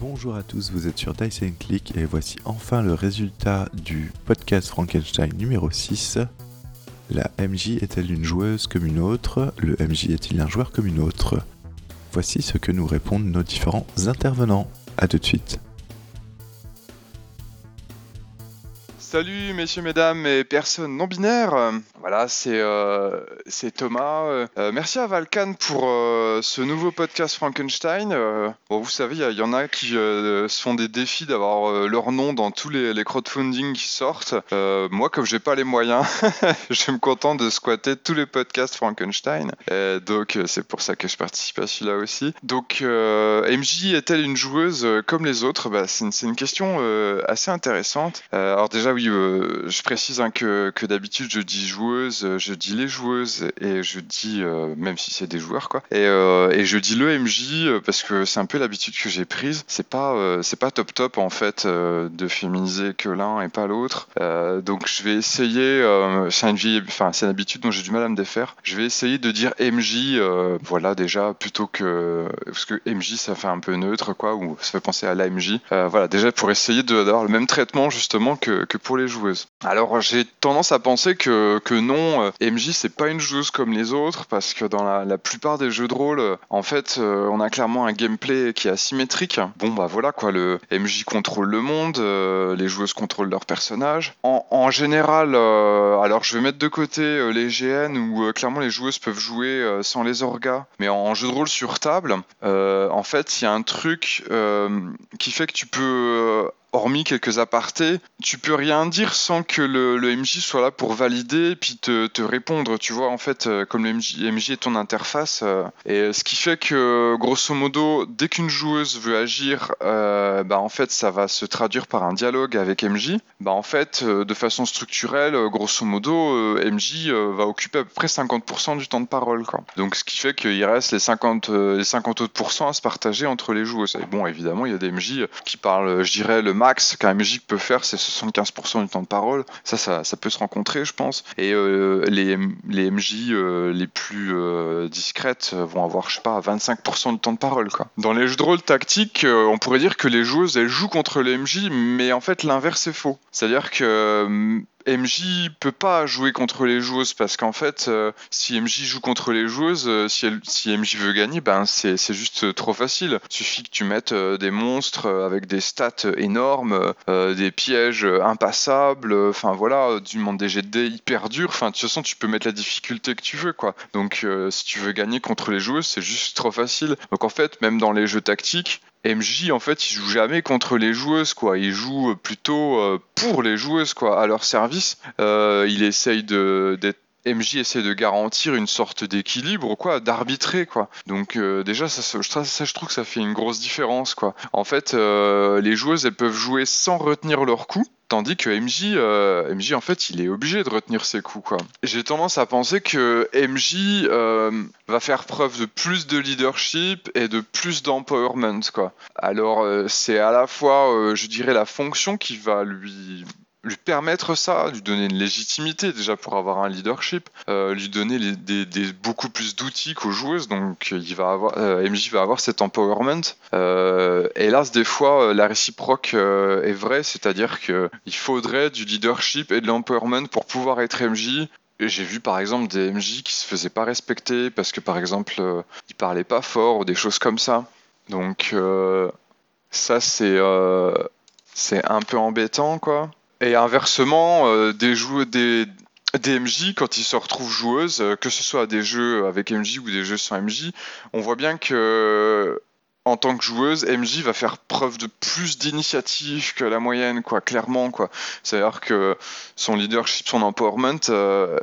Bonjour à tous, vous êtes sur Dice Click et voici enfin le résultat du podcast Frankenstein numéro 6. La MJ est-elle une joueuse comme une autre? Le MJ est-il un joueur comme une autre? Voici ce que nous répondent nos différents intervenants. A tout de suite. Salut messieurs, mesdames et personnes non binaires. Voilà, c'est euh, Thomas. Euh, merci à Valkan pour euh, ce nouveau podcast Frankenstein. bon, vous savez, il y, en a qui se font des défis d'avoir leur nom dans tous les, les crowdfunding qui sortent. moi, comme j'ai pas les moyens, je me contente de squatter tous les podcasts Frankenstein. donc, c'est pour ça que je participe à celui-là aussi. Donc, MJ est-elle une joueuse comme les autres? Bah, C'est une, question assez intéressante. alors déjà, oui, euh, je précise hein, que, d'habitude je dis joueuse, euh, je dis les joueuses et je dis euh, même si c'est des joueurs quoi. Et, je dis le MJ parce que c'est un peu l'habitude que j'ai prise. C'est pas c'est pas top top en fait de féminiser que l'un et pas l'autre. donc je vais essayer. c'est une enfin c'est une habitude dont j'ai du mal à me défaire. Je vais essayer de dire MJ, voilà déjà plutôt que parce que MJ ça fait un peu neutre quoi ou ça fait penser à l'AMJ. voilà déjà pour essayer d'avoir le même traitement justement que, que pour les joueuses. Alors j'ai tendance à penser que, que non, euh, MJ c'est pas une joueuse comme les autres parce que dans la, plupart des jeux de rôle, euh, en fait, euh, on a clairement un gameplay qui est asymétrique. Bon bah voilà quoi, le MJ contrôle le monde, les joueuses contrôlent leurs personnages. En, général, alors je vais mettre de côté les GN où clairement les joueuses peuvent jouer sans les orgas, mais en, jeu de rôle sur table, en fait il y a un truc qui fait que tu peux hormis quelques apartés, tu peux rien dire sans que le, MJ soit là pour valider puis te, répondre. Tu vois, en fait, euh, comme le MJ, est ton interface. Euh, et ce qui fait que, grosso modo, dès qu'une joueuse veut agir, euh, bah, en fait, ça va se traduire par un dialogue avec MJ. Bah, en fait, de façon structurelle, grosso modo, MJ va occuper à peu près 50% du temps de parole. Donc, ce qui fait qu'il reste les 50, les 50 autres à se partager entre les joueuses. Bon, évidemment, il y a des MJ qui parlent, je dirais, le max qu'un MJ peut faire, c'est 75% du temps de parole. Ça, ça, peut se rencontrer, je pense. Et euh, les, les MJ euh, les plus euh, discrètes vont avoir, je sais pas, 25% du temps de parole. Quoi. Dans les jeux de rôle tactiques, on pourrait dire que les joueuses, elles jouent contre les MJ, mais en fait, l'inverse est faux. C'est-à-dire que MJ peut pas jouer contre les joueuses parce qu'en fait, euh, si MJ joue contre les joueuses, euh, si, si, MJ veut gagner, ben c'est juste trop facile. Il suffit que tu mettes euh, des monstres avec des stats énormes, des pièges impassables, enfin voilà, du monde des dés hyper dur. Enfin, de toute façon, tu peux mettre la difficulté que tu veux, quoi. Donc, si tu veux gagner contre les joueuses, c'est juste trop facile. Donc en fait, même dans les jeux tactiques, MJ en fait il joue jamais contre les joueuses quoi, il joue plutôt euh, pour les joueuses quoi, à leur service. Euh, il essaye d'être MJ essaie de garantir une sorte d'équilibre, quoi, d'arbitrer, quoi. Donc euh, déjà, ça, je trouve que ça fait une grosse différence, quoi. En fait, les joueuses, elles peuvent jouer sans retenir leur coup, Tandis que MJ, euh, MJ, en fait, il est obligé de retenir ses coups. Quoi. J'ai tendance à penser que MJ euh, va faire preuve de plus de leadership et de plus d'empowerment. Quoi. Alors, euh, c'est à la fois, je dirais, la fonction qui va lui lui permettre ça, lui donner une légitimité déjà pour avoir un leadership, euh, lui donner des, beaucoup plus d'outils qu'aux joueuses. Donc il va avoir, euh, MJ va avoir cet empowerment. Euh, hélas, des fois, la réciproque est vraie, c'est-à-dire qu'il faudrait du leadership et de l'empowerment pour pouvoir être MJ. J'ai vu par exemple des MJ qui se faisaient pas respecter parce que par exemple ils parlaient pas fort ou des choses comme ça. Donc ça c'est c'est un peu embêtant quoi. Et inversement, euh, des joueurs, des, MJ, quand ils se retrouvent joueuses, euh, que ce soit des jeux avec MJ ou des jeux sans MJ, on voit bien que en tant que joueuse, MJ va faire preuve de plus d'initiative que la moyenne, quoi, clairement, quoi. C'est-à-dire que son leadership, son empowerment, euh,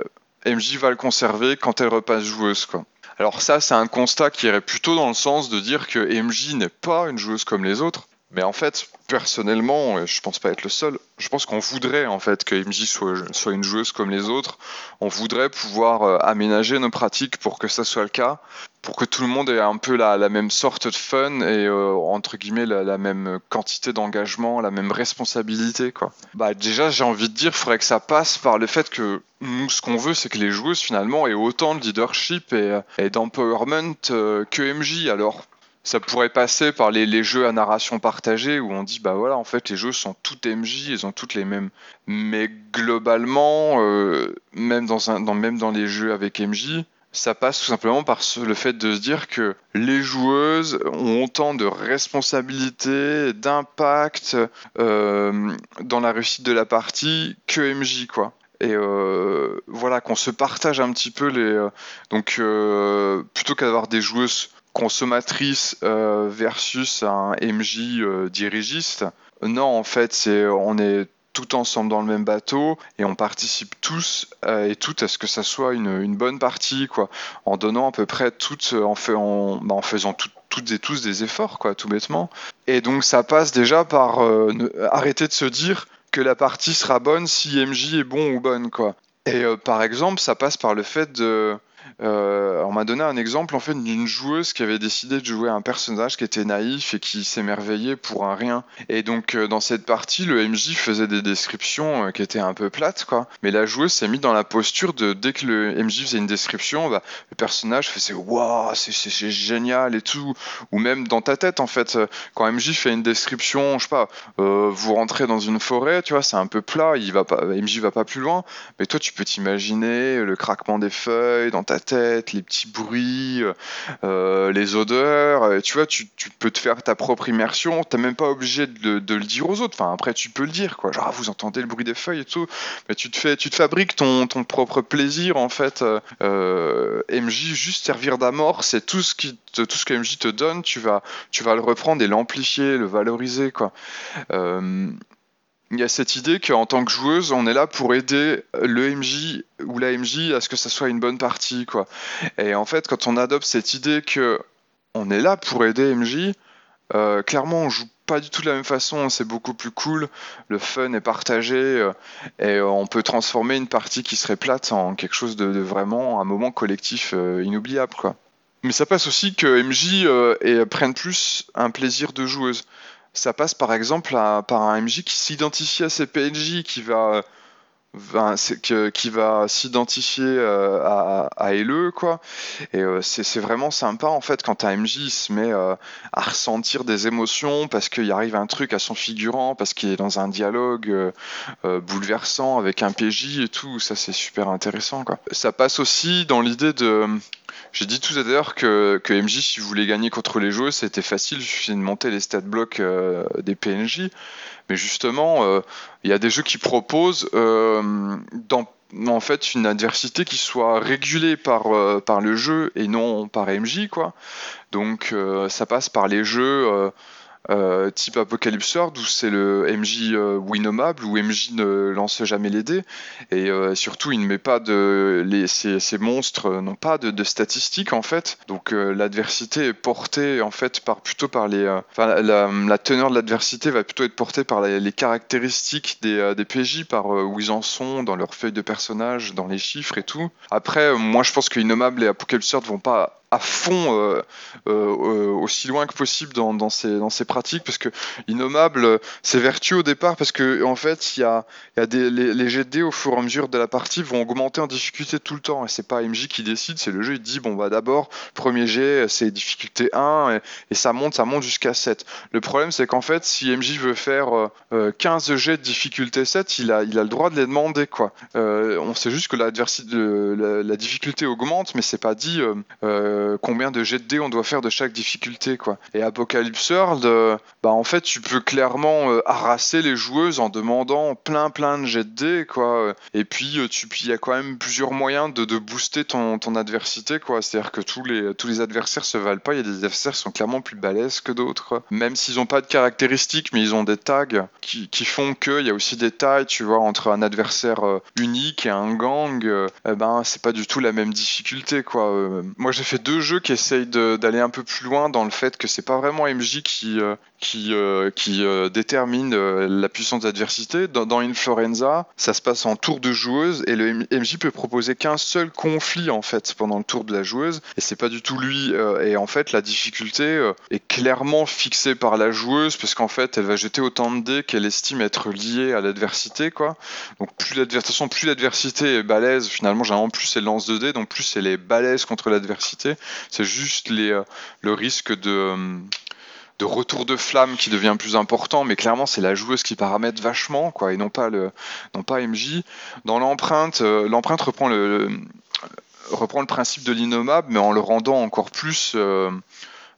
MJ va le conserver quand elle repasse joueuse, quoi. Alors ça, c'est un constat qui irait plutôt dans le sens de dire que MJ n'est pas une joueuse comme les autres, mais en fait, personnellement, je pense pas être le seul, je pense qu'on voudrait en fait que MJ soit, une joueuse comme les autres. On voudrait pouvoir euh, aménager nos pratiques pour que ça soit le cas, pour que tout le monde ait un peu la, même sorte de fun et euh, entre guillemets la, même quantité d'engagement, la même responsabilité quoi. Bah déjà j'ai envie de dire, il faudrait que ça passe par le fait que nous ce qu'on veut c'est que les joueuses finalement aient autant de leadership et, et d'empowerment euh, que MJ. Alors ça pourrait passer par les, jeux à narration partagée où on dit bah voilà en fait les jeux sont toutes MJ, ils ont toutes les mêmes. Mais globalement, euh, même, dans même dans les jeux avec MJ, ça passe tout simplement par le fait de se dire que les joueuses ont autant de responsabilités, d'impact euh, dans la réussite de la partie que MJ quoi et euh, voilà qu'on se partage un petit peu les donc plutôt qu'avoir des joueuses consommatrices versus un MJ dirigiste. Non en fait c'est on est tout ensemble dans le même bateau et on participe tous et toutes à ce que ça soit une, bonne partie quoi. En donnant à peu près toutes en, bah, faisant toutes et tous des efforts quoi tout bêtement. Et donc ça passe déjà par arrêter de se dire que la partie sera bonne si MJ est bon ou bonne, quoi. Et euh, par exemple, ça passe par le fait de euh, on m'a donné un exemple en fait d'une joueuse qui avait décidé de jouer un personnage qui était naïf et qui s'émerveillait pour un rien. Et donc euh, dans cette partie, le MJ faisait des descriptions euh, qui étaient un peu plates, quoi. Mais la joueuse s'est mise dans la posture de dès que le MJ faisait une description, bah, le personnage faisait waouh, c'est génial et tout. Ou même dans ta tête en fait, quand MJ fait une description, je sais pas, vous rentrez dans une forêt, tu vois, c'est un peu plat, il va pas, MJ va pas plus loin, mais toi tu peux t'imaginer le craquement des feuilles dans ta tête, les petits bruits, euh, euh, les odeurs. Euh, tu vois, tu, peux te faire ta propre immersion. T'es même pas obligé de, le dire aux autres. Enfin, après, tu peux le dire, quoi. Genre, ah, vous entendez le bruit des feuilles et tout. Mais tu te fais, tu te fabriques ton, propre plaisir, en fait. MJ, juste servir d'amorce, c'est tout ce qui tout ce que MJ te donne, tu vas, tu vas le reprendre et l'amplifier, le valoriser, quoi il y a cette idée qu'en tant que joueuse, on est là pour aider le MJ ou la MJ à ce que ça soit une bonne partie, quoi. Et en fait, quand on adopte cette idée que on est là pour aider MJ, euh, clairement, on joue pas du tout de la même façon. C'est beaucoup plus cool, le fun est partagé euh, et on peut transformer une partie qui serait plate en quelque chose de, vraiment un moment collectif euh, inoubliable, quoi. Mais ça passe aussi que MJ prenne plus un plaisir de joueuse ça passe par exemple par un MJ qui s'identifie à ses PNJ, qui va qui va s'identifier euh, à, à, LE quoi. Et euh, c'est vraiment sympa en fait quand un MJ se met euh, à ressentir des émotions parce qu'il arrive un truc à son figurant parce qu'il est dans un dialogue bouleversant avec un PJ et tout. Ça c'est super intéressant quoi. Ça passe aussi dans l'idée de j'ai dit tout à l'heure que, MJ, si vous voulez gagner contre les joueurs, c'était facile, il suffit de monter les stat blocks des PNJ. Mais justement, euh, il y a des jeux qui proposent euh, en fait une adversité qui soit régulée par, euh, par le jeu et non par MJ quoi. Donc ça passe par les jeux euh, type Apocalypse World où c'est le MJ euh, winomable où MJ ne lance jamais les dés. Et euh, surtout il ne met pas de les, ces, monstres n'ont pas de, statistiques en fait. Donc l'adversité est portée en fait par plutôt par les la, teneur de l'adversité va plutôt être portée par les, caractéristiques des, des, PJ par où ils en sont dans leur feuille de personnage dans les chiffres et tout. Après moi je pense que Innommable et Apocalypse World vont pas à fond euh, euh, euh, aussi loin que possible dans, ces, dans ces pratiques parce que innommable c'est vertueux au départ parce que en fait il y a, y a des, les, les dés au fur et à mesure de la partie vont augmenter en difficulté tout le temps. Et c'est pas MJ qui décide c'est le jeu il dit bon bah d'abord premier jet c'est difficulté 1 et, ça monte ça monte jusqu'à 7 le problème c'est qu'en fait si MJ veut faire 15 jets de difficulté 7 il a, il a le droit de les demander quoi. On sait juste que la, la, la difficulté augmente mais c'est pas dit euh, combien de jets de dés on doit faire de chaque difficulté quoi. Et Apocalypse World, euh, bah en fait tu peux clairement euh, harasser les joueuses en demandant plein plein de jets de dés quoi. Et puis tu il y a quand même plusieurs moyens de, de booster ton, ton adversité quoi. C'est-à-dire que tous les tous les adversaires se valent pas. Il y a des adversaires qui sont clairement plus balèzes que d'autres. Même s'ils ont pas de caractéristiques, mais ils ont des tags qui, qui font que il y a aussi des tailles, tu vois, entre un adversaire unique et un gang. Eh ben c'est pas du tout la même difficulté quoi. moi j'ai fait deux jeux qui essayent d'aller un peu plus loin dans le fait que c'est pas vraiment MJ qui, euh, qui, euh, euh, détermine euh, la puissance d'adversité. Dans, dans Influenza, ça se passe en tour de joueuse et le MJ peut proposer qu'un seul conflit en fait pendant le tour de la joueuse et c'est pas du tout lui. et en fait, la difficulté est clairement fixée par la joueuse parce qu'en fait, elle va jeter autant de dés qu'elle estime être liée à l'adversité quoi. Donc plus l'adversité, plus l'adversité est balèze, finalement, généralement plus elle lance de dés, donc plus elle est balèze contre l'adversité. C'est juste le risque de de retour de flamme qui devient plus important, mais clairement c'est la joueuse qui paramètre vachement, quoi, et non pas le, non pas MJ. Dans l'empreinte, euh, l'empreinte reprend le, reprend le principe de l'innommable, mais en le rendant encore plus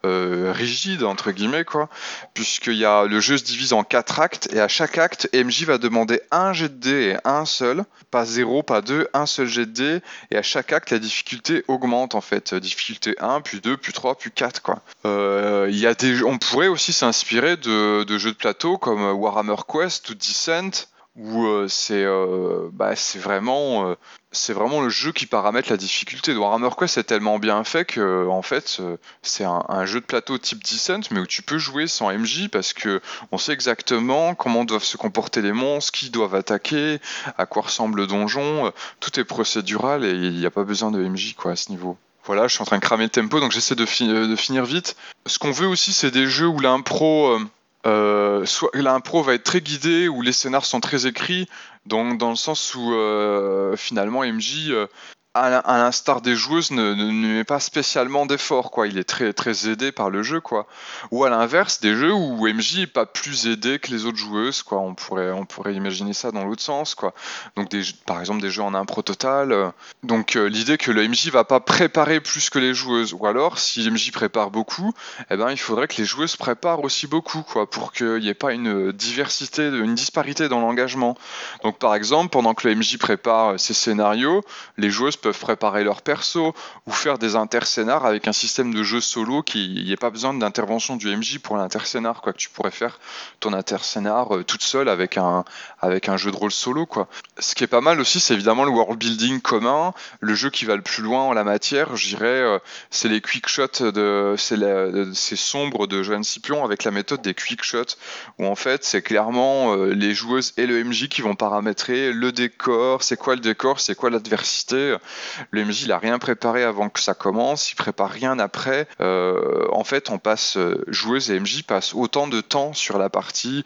euh, rigide entre guillemets quoi, puisqu'il y a le jeu se divise en quatre actes et à chaque acte MJ va demander un jet de dés et un seul, pas zéro, pas deux, un seul jet de dés et à chaque acte la difficulté augmente en fait, difficulté 1, puis 2, puis 3, puis 4 quoi. Euh, y a des, on pourrait aussi s'inspirer de, de, jeux de plateau comme Warhammer Quest ou Descent où euh, c'est bah, c'est vraiment c'est vraiment le jeu qui paramètre la difficulté. Warhammer Quest est tellement bien fait que en fait euh, c'est un, jeu de plateau type Descent mais où tu peux jouer sans MJ parce que on sait exactement comment doivent se comporter les monstres, qui doivent attaquer, à quoi ressemble le donjon, euh, tout est procédural et il n'y a pas besoin de MJ quoi à ce niveau. Voilà, je suis en train de cramer le tempo donc j'essaie de, finir vite. Ce qu'on veut aussi c'est des jeux où l'impro euh, euh, soit l'impro va être très guidé ou les scénars sont très écrits, donc dans le sens où euh, finalement MJ euh, à l'instar des joueuses, ne, met pas spécialement d'efforts, quoi. Il est très, très aidé par le jeu, quoi. Ou à l'inverse, des jeux où MJ est pas plus aidé que les autres joueuses, quoi. On pourrait, on pourrait imaginer ça dans l'autre sens, quoi. Donc, des, par exemple, des jeux en impro total. Euh. Donc, euh, l'idée que le MJ va pas préparer plus que les joueuses. Ou alors, si MJ prépare beaucoup, eh ben, il faudrait que les joueuses préparent aussi beaucoup, quoi, pour qu'il n'y ait pas une diversité, une disparité dans l'engagement. Donc, par exemple, pendant que le MJ prépare ses scénarios, les joueuses peuvent préparer leur perso ou faire des interscénars avec un système de jeu solo qui n'y ait pas besoin d'intervention du MJ pour l'interscénar quoi que tu pourrais faire ton interscénar euh, toute seule avec un avec un jeu de rôle solo quoi. Ce qui est pas mal aussi c'est évidemment le world building commun le jeu qui va le plus loin en la matière je dirais euh, c'est les quick shots de c'est sombre de Joanne Scipion avec la méthode des quick shots où en fait c'est clairement euh, les joueuses et le MJ qui vont paramétrer le décor c'est quoi le décor c'est quoi l'adversité le MJ il a rien préparé avant que ça commence, il prépare rien après. Euh, en fait, on passe euh, joueuse et MJ passent autant de temps sur la partie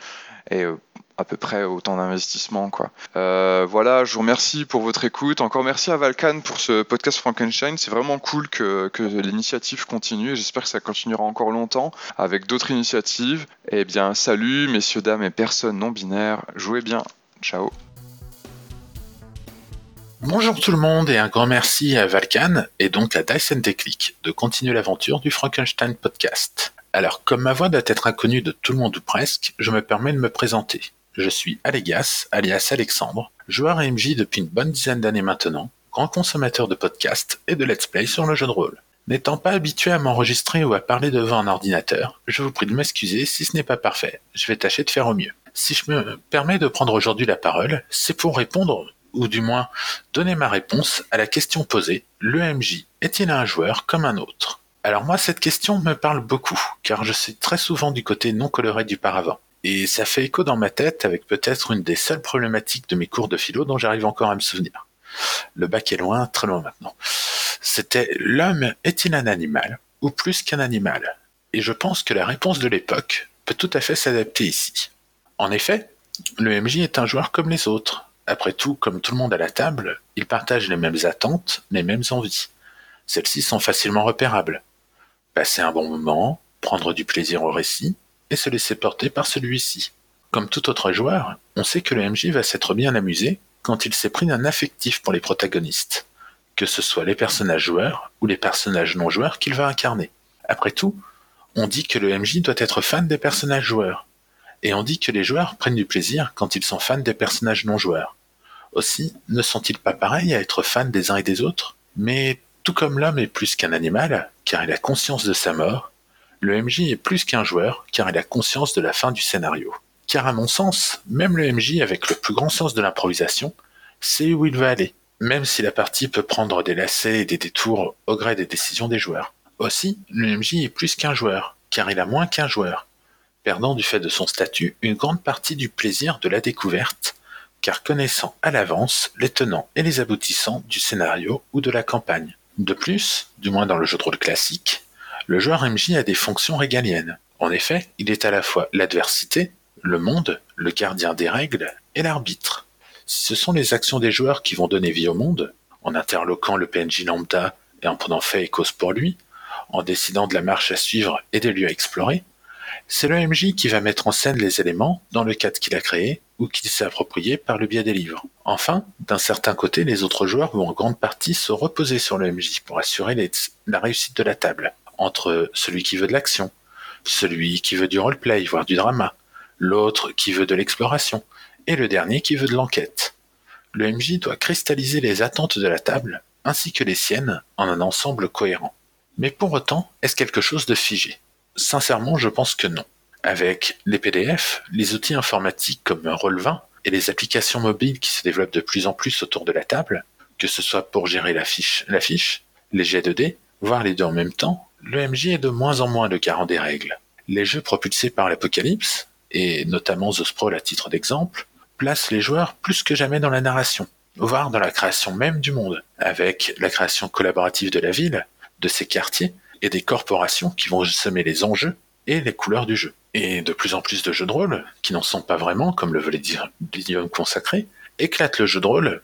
et euh, à peu près autant d'investissement quoi. voilà, je vous remercie pour votre écoute. Encore merci à Valkan pour ce podcast Frankenstein. C'est vraiment cool que, que l'initiative continue et j'espère que ça continuera encore longtemps avec d'autres initiatives. Eh bien, salut messieurs, dames et personnes non binaires. Jouez bien. Ciao. Bonjour tout le monde et un grand merci à Valkan et donc à Dyson Technique de continuer l'aventure du Frankenstein podcast. Alors, comme ma voix doit être inconnue de tout le monde ou presque, je me permets de me présenter. Je suis Alegas, alias Alexandre, joueur MJ depuis une bonne dizaine d'années maintenant, grand consommateur de podcasts et de let's play sur le jeu de rôle. N'étant pas habitué à m'enregistrer ou à parler devant un ordinateur, je vous prie de m'excuser si ce n'est pas parfait, je vais tâcher de faire au mieux. Si je me permets de prendre aujourd'hui la parole, c'est pour répondre ou du moins donner ma réponse à la question posée, le MJ est-il un joueur comme un autre? Alors moi cette question me parle beaucoup, car je suis très souvent du côté non coloré du paravent. Et ça fait écho dans ma tête avec peut-être une des seules problématiques de mes cours de philo dont j'arrive encore à me souvenir. Le bac est loin, très loin maintenant. C'était l'homme est-il un animal ou plus qu'un animal? Et je pense que la réponse de l'époque peut tout à fait s'adapter ici. En effet, le MJ est un joueur comme les autres, après tout, comme tout le monde à la table, ils partagent les mêmes attentes, les mêmes envies. Celles-ci sont facilement repérables. Passer un bon moment, prendre du plaisir au récit, et se laisser porter par celui-ci. Comme tout autre joueur, on sait que le MJ va s'être bien amusé quand il s'est pris d'un affectif pour les protagonistes, que ce soit les personnages joueurs ou les personnages non joueurs qu'il va incarner. Après tout, on dit que le MJ doit être fan des personnages joueurs, et on dit que les joueurs prennent du plaisir quand ils sont fans des personnages non joueurs. Aussi, ne sont-ils pas pareils à être fans des uns et des autres Mais tout comme l'homme est plus qu'un animal, car il a conscience de sa mort, le MJ est plus qu'un joueur, car il a conscience de la fin du scénario. Car à mon sens, même le MJ avec le plus grand sens de l'improvisation, sait où il va aller, même si la partie peut prendre des lacets et des détours au gré des décisions des joueurs. Aussi, le MJ est plus qu'un joueur, car il a moins qu'un joueur, perdant du fait de son statut une grande partie du plaisir de la découverte, car connaissant à l'avance les tenants et les aboutissants du scénario ou de la campagne. De plus, du moins dans le jeu de rôle classique, le joueur MJ a des fonctions régaliennes. En effet, il est à la fois l'adversité, le monde, le gardien des règles et l'arbitre. Si ce sont les actions des joueurs qui vont donner vie au monde, en interloquant le PNJ lambda et en prenant fait et cause pour lui, en décidant de la marche à suivre et des lieux à explorer, c'est le MJ qui va mettre en scène les éléments dans le cadre qu'il a créé ou qu'il s'est approprié par le biais des livres. Enfin, d'un certain côté, les autres joueurs vont en grande partie se reposer sur le MJ pour assurer la réussite de la table, entre celui qui veut de l'action, celui qui veut du roleplay, voire du drama, l'autre qui veut de l'exploration, et le dernier qui veut de l'enquête. Le MJ doit cristalliser les attentes de la table, ainsi que les siennes, en un ensemble cohérent. Mais pour autant, est-ce quelque chose de figé? Sincèrement, je pense que non. Avec les PDF, les outils informatiques comme Roll20 et les applications mobiles qui se développent de plus en plus autour de la table, que ce soit pour gérer la fiche, les jets de dés, voire les deux en même temps, le MJ est de moins en moins le garant des règles. Les jeux propulsés par l'Apocalypse, et notamment The Sprawl à titre d'exemple, placent les joueurs plus que jamais dans la narration, voire dans la création même du monde, avec la création collaborative de la ville, de ses quartiers, et des corporations qui vont semer les enjeux et les couleurs du jeu. Et de plus en plus de jeux de rôle, qui n'en sont pas vraiment, comme le dire l'idiome consacré, éclatent le jeu de rôle,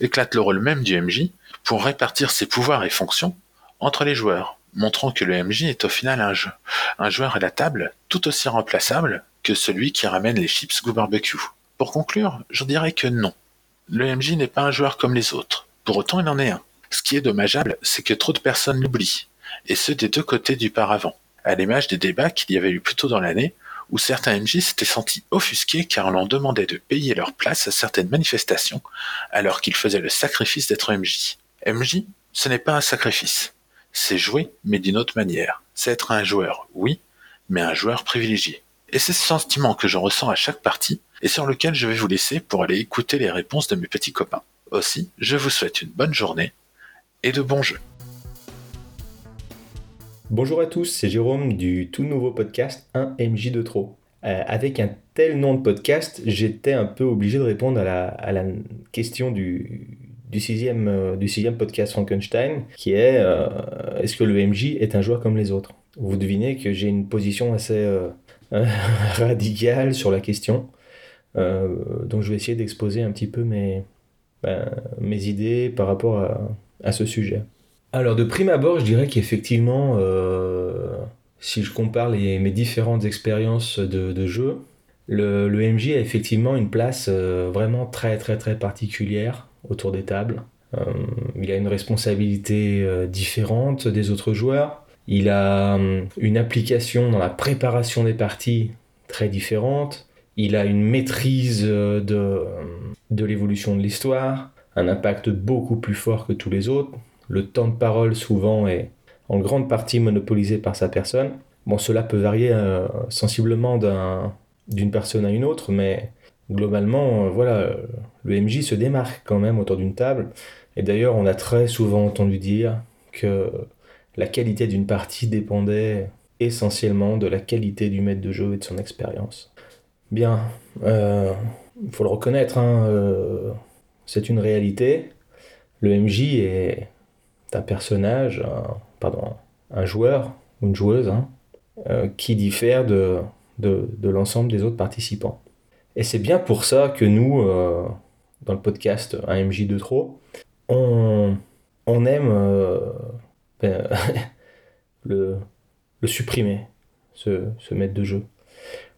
éclatent le rôle même du MJ, pour répartir ses pouvoirs et fonctions entre les joueurs, montrant que le MJ est au final un jeu, un joueur à la table tout aussi remplaçable que celui qui ramène les chips go barbecue. Pour conclure, je dirais que non. Le MJ n'est pas un joueur comme les autres. Pour autant, il en est un. Ce qui est dommageable, c'est que trop de personnes l'oublient et ceux des deux côtés du paravent, à l'image des débats qu'il y avait eu plus tôt dans l'année, où certains MJ s'étaient sentis offusqués car on leur demandait de payer leur place à certaines manifestations, alors qu'ils faisaient le sacrifice d'être MJ. MJ, ce n'est pas un sacrifice. C'est jouer, mais d'une autre manière. C'est être un joueur, oui, mais un joueur privilégié. Et c'est ce sentiment que je ressens à chaque partie, et sur lequel je vais vous laisser pour aller écouter les réponses de mes petits copains. Aussi, je vous souhaite une bonne journée et de bons jeux. Bonjour à tous, c'est Jérôme du tout nouveau podcast 1 MJ de trop. Euh, avec un tel nom de podcast, j'étais un peu obligé de répondre à la, question du, sixième, euh, du sixième podcast Frankenstein, qui est euh, est-ce que le MJ est un joueur comme les autres? Vous devinez que j'ai une position assez radicale sur la question, donc je vais essayer d'exposer un petit peu mes, ben, mes idées par rapport à ce sujet. Alors de prime abord, je dirais qu'effectivement, euh, si je compare mes différentes expériences de, jeu, le, MJ a effectivement une place euh, vraiment très très très particulière autour des tables. Euh, il a une responsabilité différente des autres joueurs. Il a une application dans la préparation des parties très différente. Il a une maîtrise de l'évolution de l'histoire, un impact beaucoup plus fort que tous les autres le temps de parole souvent est en grande partie monopolisé par sa personne. Bon, cela peut varier euh, sensiblement d'une personne à une autre, mais globalement, euh, voilà, le MJ se démarque quand même autour d'une table. Et d'ailleurs, on a très souvent entendu dire que la qualité d'une partie dépendait essentiellement de la qualité du maître de jeu et de son expérience. Bien, il euh, faut le reconnaître, hein, c'est une réalité. Le MJ est un personnage, un, pardon, un joueur ou une joueuse hein, euh, qui diffère de, de, l'ensemble des autres participants. Et c'est bien pour ça que nous, euh, dans le podcast 1MJ de trop, on, on aime euh, ben, le, le, supprimer, ce, ce, maître de jeu.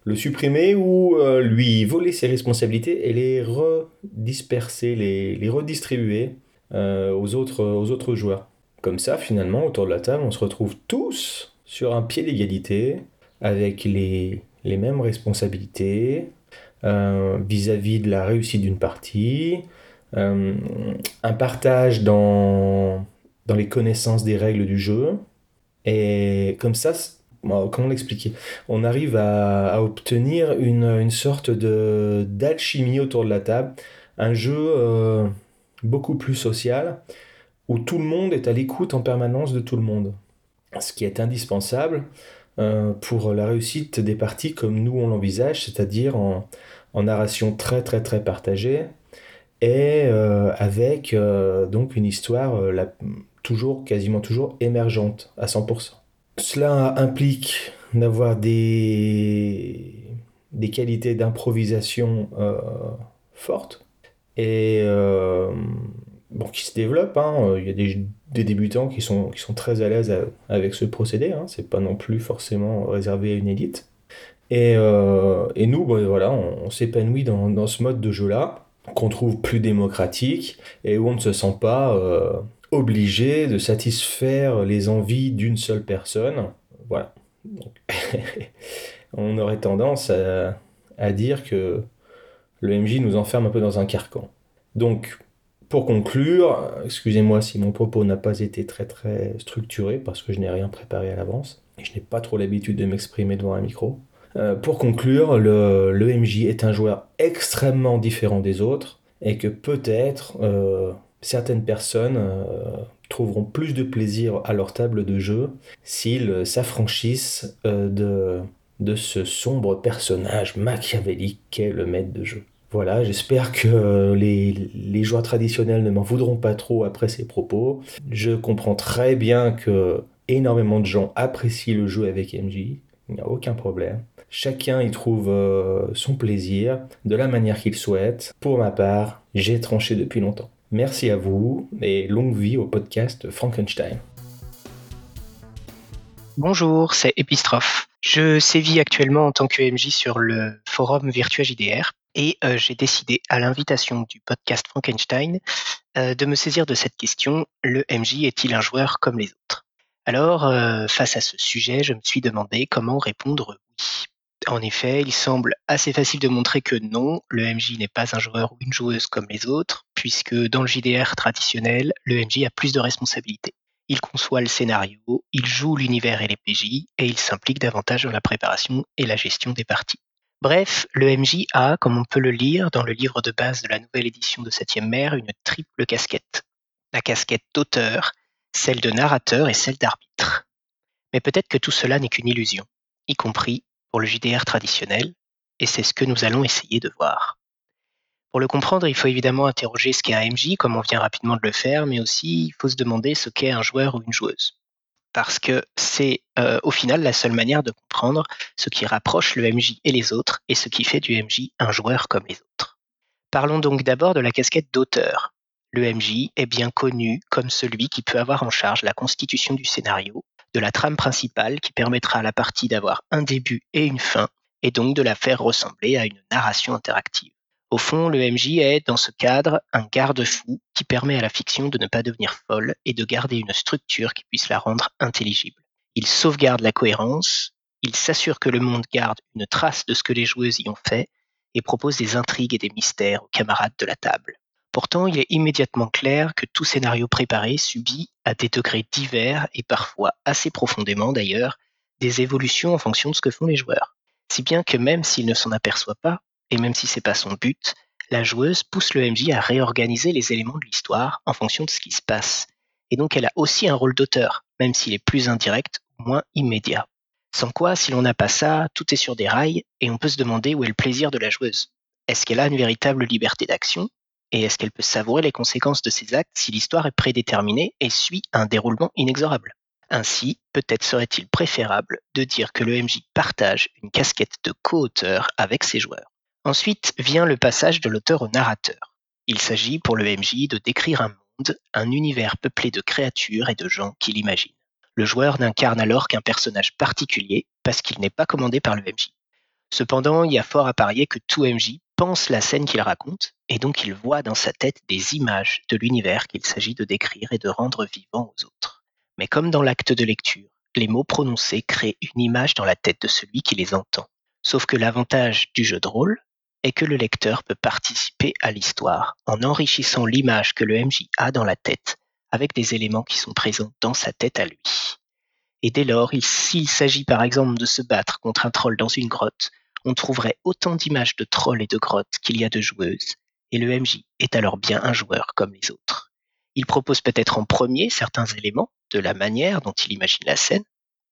Le supprimer ou lui voler ses responsabilités et les redisperser, les, les redistribuer aux, autres, aux autres joueurs. Comme ça, finalement, autour de la table, on se retrouve tous sur un pied d'égalité, avec les, les, mêmes responsabilités euh, vis-à-vis de la réussite d'une partie, euh, un partage dans, dans les connaissances des règles du jeu, et comme ça, comment l'expliquer? On arrive à, à obtenir une, une, sorte d'alchimie autour de la table, un jeu beaucoup plus social, où tout le monde est à l'écoute en permanence de tout le monde. Ce qui est indispensable pour la réussite des parties comme nous on l'envisage, c'est-à-dire en, narration très très très partagée et avec donc une histoire toujours quasiment toujours émergente à 100%. Cela implique d'avoir des, des qualités d'improvisation euh, fortes et euh, bon, qui se développent. Hein. Il y a des, des, débutants qui sont, qui sont très à l'aise avec ce procédé. Hein. C'est pas non plus forcément réservé à une élite. Et, euh, et nous, voilà, on, s'épanouit dans, dans, ce mode de jeu-là, qu'on trouve plus démocratique et où on ne se sent pas obligé de satisfaire les envies d'une seule personne. Voilà. on aurait tendance à, dire que le MJ nous enferme un peu dans un carcan. Donc, pour conclure, excusez-moi si mon propos n'a pas été très très structuré parce que je n'ai rien préparé à l'avance et je n'ai pas trop l'habitude de m'exprimer devant un micro. Euh, pour conclure, le, le, MJ est un joueur extrêmement différent des autres et que peut-être euh, certaines personnes euh, trouveront plus de plaisir à leur table de jeu s'ils s'affranchissent de, de ce sombre personnage machiavélique qu'est le maître de jeu. Voilà, j'espère que les, les, joueurs traditionnels ne m'en voudront pas trop après ces propos. Je comprends très bien que énormément de gens apprécient le jeu avec MJ, il n'y a aucun problème. Chacun y trouve euh, son plaisir de la manière qu'il souhaite. Pour ma part, j'ai tranché depuis longtemps. Merci à vous et longue vie au podcast Frankenstein. Bonjour, c'est Epistrophe. Je sévis actuellement en tant que MJ sur le forum Virtua JDR et euh, j'ai décidé, à l'invitation du podcast Frankenstein, euh, de me saisir de cette question le MJ est-il un joueur comme les autres? Alors, euh, face à ce sujet, je me suis demandé comment répondre oui. En effet, il semble assez facile de montrer que non, le MJ n'est pas un joueur ou une joueuse comme les autres, puisque dans le JDR traditionnel, le MJ a plus de responsabilités. Il conçoit le scénario, il joue l'univers et les PJ, et il s'implique davantage dans la préparation et la gestion des parties. Bref, le MJ a, comme on peut le lire dans le livre de base de la nouvelle édition de 7e mer, une triple casquette. La casquette d'auteur, celle de narrateur et celle d'arbitre. Mais peut-être que tout cela n'est qu'une illusion, y compris pour le JDR traditionnel, et c'est ce que nous allons essayer de voir. Pour le comprendre, il faut évidemment interroger ce qu'est un MJ, comme on vient rapidement de le faire, mais aussi il faut se demander ce qu'est un joueur ou une joueuse. Parce que c'est euh, au final la seule manière de comprendre ce qui rapproche le MJ et les autres, et ce qui fait du MJ un joueur comme les autres. Parlons donc d'abord de la casquette d'auteur. Le MJ est bien connu comme celui qui peut avoir en charge la constitution du scénario, de la trame principale qui permettra à la partie d'avoir un début et une fin, et donc de la faire ressembler à une narration interactive. Au fond, le MJ est, dans ce cadre, un garde-fou qui permet à la fiction de ne pas devenir folle et de garder une structure qui puisse la rendre intelligible. Il sauvegarde la cohérence, il s'assure que le monde garde une trace de ce que les joueuses y ont fait et propose des intrigues et des mystères aux camarades de la table. Pourtant, il est immédiatement clair que tout scénario préparé subit, à des degrés divers et parfois assez profondément d'ailleurs, des évolutions en fonction de ce que font les joueurs. Si bien que même s'il ne s'en aperçoit pas, et même si c'est pas son but, la joueuse pousse le MJ à réorganiser les éléments de l'histoire en fonction de ce qui se passe. Et donc elle a aussi un rôle d'auteur, même s'il est plus indirect ou moins immédiat. Sans quoi, si l'on n'a pas ça, tout est sur des rails, et on peut se demander où est le plaisir de la joueuse. Est-ce qu'elle a une véritable liberté d'action et est-ce qu'elle peut savourer les conséquences de ses actes si l'histoire est prédéterminée et suit un déroulement inexorable? Ainsi, peut-être serait-il préférable de dire que le MJ partage une casquette de co-auteur avec ses joueurs. Ensuite vient le passage de l'auteur au narrateur. Il s'agit pour le MJ de décrire un monde, un univers peuplé de créatures et de gens qu'il imagine. Le joueur n'incarne alors qu'un personnage particulier parce qu'il n'est pas commandé par le MJ. Cependant, il y a fort à parier que tout MJ pense la scène qu'il raconte, et donc il voit dans sa tête des images de l'univers qu'il s'agit de décrire et de rendre vivant aux autres. Mais comme dans l'acte de lecture, les mots prononcés créent une image dans la tête de celui qui les entend. Sauf que l'avantage du jeu de rôle est que le lecteur peut participer à l'histoire en enrichissant l'image que le MJ a dans la tête avec des éléments qui sont présents dans sa tête à lui. Et dès lors, s'il s'agit par exemple de se battre contre un troll dans une grotte, on trouverait autant d'images de trolls et de grottes qu'il y a de joueuses, et le MJ est alors bien un joueur comme les autres. Il propose peut-être en premier certains éléments de la manière dont il imagine la scène,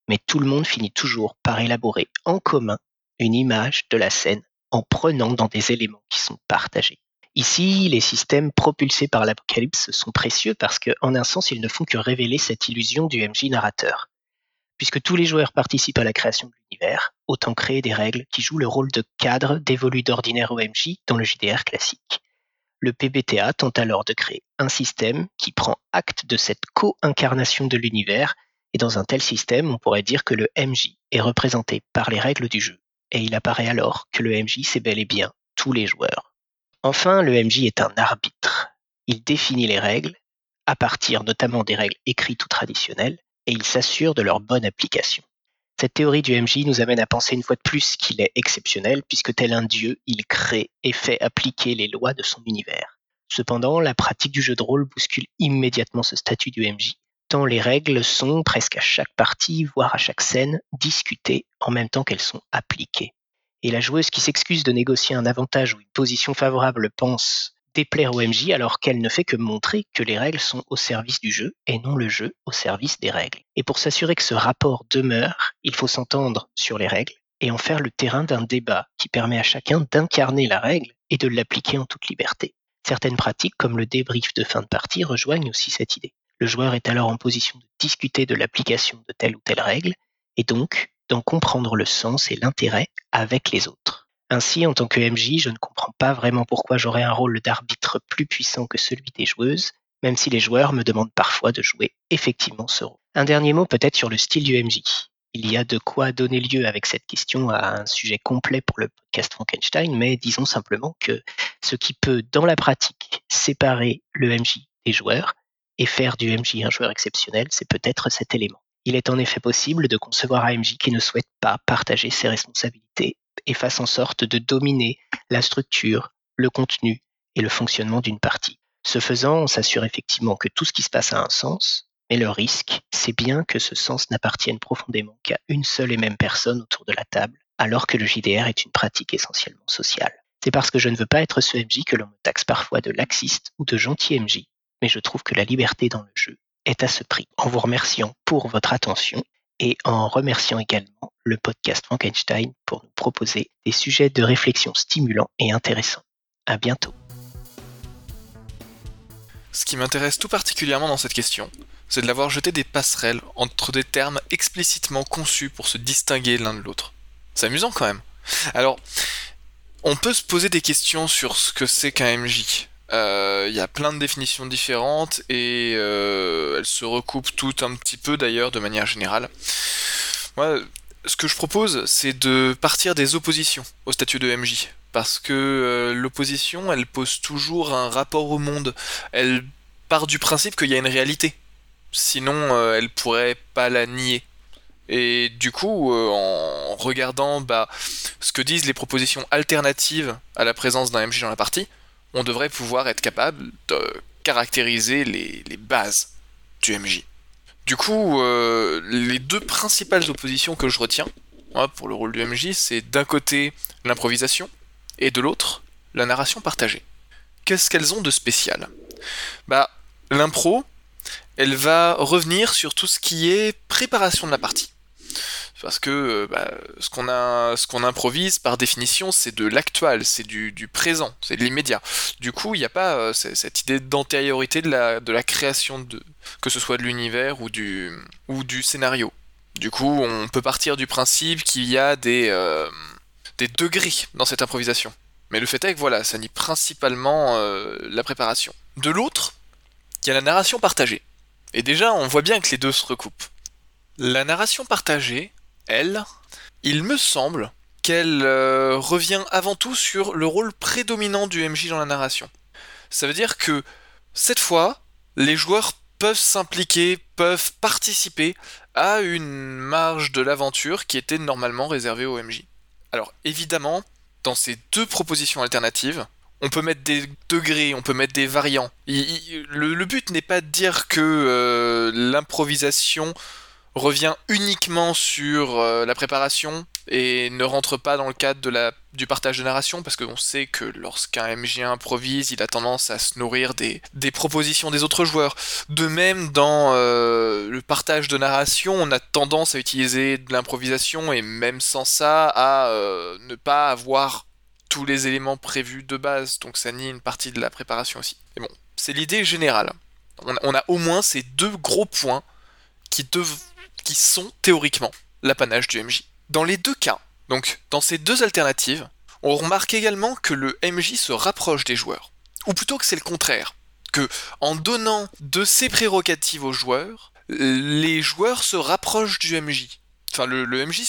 mais tout le monde finit toujours par élaborer en commun une image de la scène en prenant dans des éléments qui sont partagés. Ici, les systèmes propulsés par l'apocalypse sont précieux parce qu'en un sens, ils ne font que révéler cette illusion du MJ narrateur. Puisque tous les joueurs participent à la création de l'univers, autant créer des règles qui jouent le rôle de cadre dévolu d'ordinaire au MJ dans le JDR classique. Le PBTA tente alors de créer un système qui prend acte de cette co-incarnation de l'univers, et dans un tel système, on pourrait dire que le MJ est représenté par les règles du jeu, et il apparaît alors que le MJ c'est bel et bien tous les joueurs. Enfin, le MJ est un arbitre. Il définit les règles, à partir notamment des règles écrites ou traditionnelles, et il s'assure de leur bonne application. Cette théorie du MJ nous amène à penser une fois de plus qu'il est exceptionnel, puisque tel un dieu, il crée et fait appliquer les lois de son univers. Cependant, la pratique du jeu de rôle bouscule immédiatement ce statut du MJ, les règles sont, presque à chaque partie, voire à chaque scène, discutées en même temps qu'elles sont appliquées. Et la joueuse qui s'excuse de négocier un avantage ou une position favorable pense déplaire au MJ alors qu'elle ne fait que montrer que les règles sont au service du jeu et non le jeu au service des règles. Et pour s'assurer que ce rapport demeure, il faut s'entendre sur les règles et en faire le terrain d'un débat qui permet à chacun d'incarner la règle et de l'appliquer en toute liberté. Certaines pratiques, comme le débrief de fin de partie, rejoignent aussi cette idée. Le joueur est alors en position de discuter de l'application de telle ou telle règle, et donc d'en comprendre le sens et l'intérêt avec les autres. Ainsi, en tant que MJ, je ne comprends pas vraiment pourquoi j'aurais un rôle d'arbitre plus puissant que celui des joueuses, même si les joueurs me demandent parfois de jouer effectivement ce rôle. Un dernier mot peut-être sur le style du MJ. Il y a de quoi donner lieu avec cette question à un sujet complet pour le podcast Frankenstein, mais disons simplement que ce qui peut, dans la pratique, séparer le MJ des joueurs et faire du MJ un joueur exceptionnel, c'est peut-être cet élément. Il est en effet possible de concevoir un MJ qui ne souhaite pas partager ses responsabilités et fasse en sorte de dominer la structure, le contenu et le fonctionnement d'une partie. Ce faisant, on s'assure effectivement que tout ce qui se passe a un sens, mais le risque, c'est bien que ce sens n'appartienne profondément qu'à une seule et même personne autour de la table, alors que le JDR est une pratique essentiellement sociale. C'est parce que je ne veux pas être ce MJ que l'on me taxe parfois de laxiste ou de gentil MJ, mais je trouve que la liberté dans le jeu est à ce prix. En vous remerciant pour votre attention et en remerciant également le podcast Frankenstein pour nous proposer des sujets de réflexion stimulants et intéressants. À bientôt. Ce qui m'intéresse tout particulièrement dans cette question, c'est de l'avoir jeté des passerelles entre des termes explicitement conçus pour se distinguer l'un de l'autre. C'est amusant quand même. Alors, on peut se poser des questions sur ce que c'est qu'un MJ. Euh, il y a plein de définitions différentes et euh, elles se recoupent toutes un petit peu d'ailleurs de manière générale. Moi, ce que je propose, c'est de partir des oppositions au statut de MJ. Parce que euh, l'opposition, elle pose toujours un rapport au monde. Elle part du principe qu'il y a une réalité. Sinon, elle pourrait pas la nier. Et du coup, en regardant bah, ce que disent les propositions alternatives à la présence d'un MJ dans la partie, on devrait pouvoir être capable de caractériser les, bases du MJ. Du coup, euh, les deux principales oppositions que je retiens pour le rôle du MJ, c'est d'un côté l'improvisation et de l'autre la narration partagée. Qu'est-ce qu'elles ont de spécial? Bah, l'impro, elle va revenir sur tout ce qui est préparation de la partie parce que euh, bah, ce qu'on a, ce qu'on improvise par définition, c'est de l'actuel, c'est du, présent, c'est de l'immédiat. Du coup, il n'y a pas euh, cette idée d'antériorité de la, création de, que ce soit de l'univers ou du, ou du scénario. Du coup, on peut partir du principe qu'il y a des, euh, degrés dans cette improvisation. Mais le fait est que voilà, ça nie principalement la préparation. De l'autre, il y a la narration partagée. Et déjà, on voit bien que les deux se recoupent. La narration partagée, elle, il me semble qu'elle euh, revient avant tout sur le rôle prédominant du MJ dans la narration. Ça veut dire que cette fois, les joueurs peuvent s'impliquer, peuvent participer à une marge de l'aventure qui était normalement réservée au MJ. Alors évidemment, dans ces deux propositions alternatives, on peut mettre des degrés, on peut mettre des variants. le, but n'est pas de dire que euh, l'improvisation revient uniquement sur euh, la préparation et ne rentre pas dans le cadre de la du partage de narration, parce qu'on sait que lorsqu'un MJ improvise, il a tendance à se nourrir des, des propositions des autres joueurs. De même, dans euh, le partage de narration, on a tendance à utiliser de l'improvisation, et même sans ça, à euh, ne pas avoir tous les éléments prévus de base, donc ça nie une partie de la préparation aussi. Mais bon, c'est l'idée générale. On a, on a au moins ces deux gros points qui, dev- sont théoriquement l'apanage du MJ. Dans les deux cas, donc dans ces deux alternatives, on remarque également que le MJ se rapproche des joueurs. Ou plutôt que c'est le contraire. Que en donnant de ses prérogatives aux joueurs, les joueurs se rapprochent du MJ. Enfin, le, MJ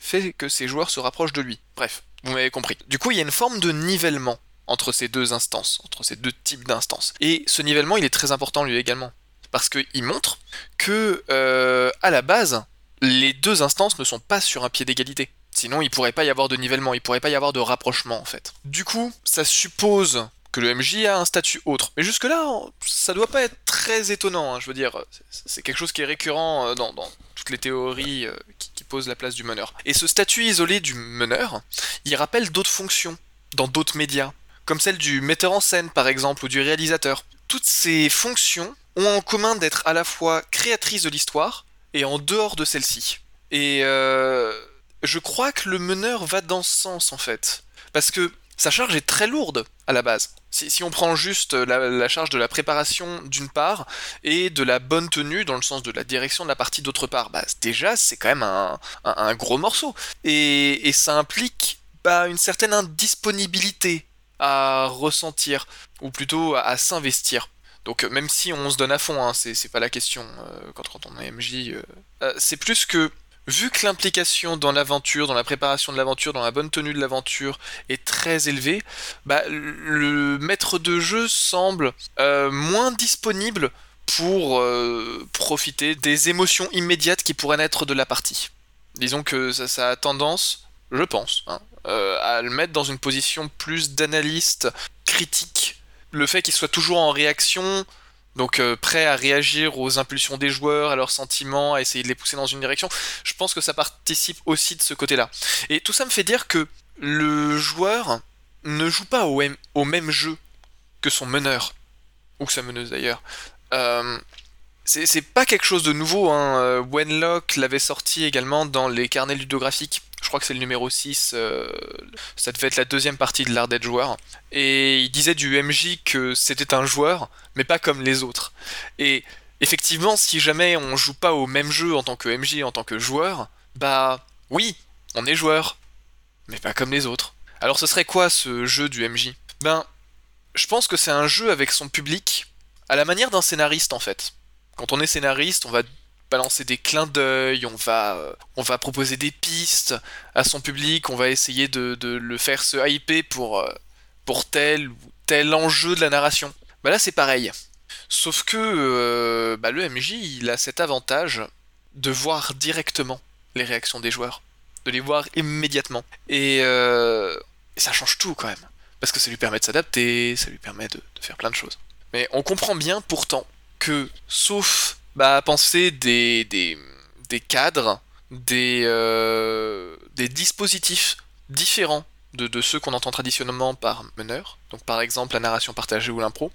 fait que ses joueurs se rapprochent de lui. Bref, vous m'avez compris. Du coup, il y a une forme de nivellement entre ces deux instances, entre ces deux types d'instances. Et ce nivellement, il est très important lui également. Parce qu'il montre que, euh, à la base, les deux instances ne sont pas sur un pied d'égalité. Sinon, il pourrait pas y avoir de nivellement, il pourrait pas y avoir de rapprochement en fait. Du coup, ça suppose que le MJ a un statut autre. Mais jusque-là, ça doit pas être très étonnant, hein, je veux dire, c'est- quelque chose qui est récurrent euh, dans, toutes les théories euh, qui posent la place du meneur. Et ce statut isolé du meneur, il rappelle d'autres fonctions dans d'autres médias, comme celle du metteur en scène par exemple, ou du réalisateur. Toutes ces fonctions ont en commun d'être à la fois créatrices de l'histoire et en dehors de celle-ci. Et euh, je crois que le meneur va dans ce sens en fait. Parce que sa charge est très lourde à la base. Si, on prend juste la, charge de la préparation d'une part et de la bonne tenue dans le sens de la direction de la partie d'autre part, bah déjà c'est quand même un, gros morceau. Et, ça implique bah, une certaine indisponibilité à ressentir, ou plutôt à s'investir. Donc euh, même si on se donne à fond, hein, c'est pas la question euh, quand, on est MJ, euh, c'est plus que vu que l'implication dans l'aventure, dans la préparation de l'aventure, dans la bonne tenue de l'aventure est très élevée, bah, le maître de jeu semble moins disponible pour profiter des émotions immédiates qui pourraient naître de la partie. Disons que ça, a tendance, je pense, hein, à le mettre dans une position plus d'analyste critique. Le fait qu'il soit toujours en réaction, donc euh, prêt à réagir aux impulsions des joueurs, à leurs sentiments, à essayer de les pousser dans une direction, je pense que ça participe aussi de ce côté-là. Et tout ça me fait dire que le joueur ne joue pas au, même jeu que son meneur, ou sa meneuse d'ailleurs. Euh, c'est c'est pas quelque chose de nouveau, hein. euh, Wenlock l'avait sorti également dans les carnets ludographiques. Je crois que c'est le numéro 6, euh, ça devait être la deuxième partie de l'art d'être joueur. Et il disait du MJ que c'était un joueur, mais pas comme les autres. Et effectivement, si jamais on joue pas au même jeu en tant que MJ, en tant que joueur, bah oui, on est joueur, mais pas comme les autres. Alors ce serait quoi ce jeu du MJ Ben, je pense que c'est un jeu avec son public, à la manière d'un scénariste en fait. Quand on est scénariste, on va balancer des clins d'œil, on va, euh, on va proposer des pistes à son public, on va essayer de, le faire se hyper pour, euh, pour tel ou tel enjeu de la narration. Bah là c'est pareil. Sauf que euh, bah, le MJ il a cet avantage de voir directement les réactions des joueurs, de les voir immédiatement. Et, ça change tout quand même. Parce que ça lui permet de s'adapter, ça lui permet de faire plein de choses. Mais on comprend bien pourtant que, sauf bah, penser des, des, des cadres, des, euh, des dispositifs différents de, de ceux qu'on entend traditionnellement par meneur, donc par exemple la narration partagée ou l'impro,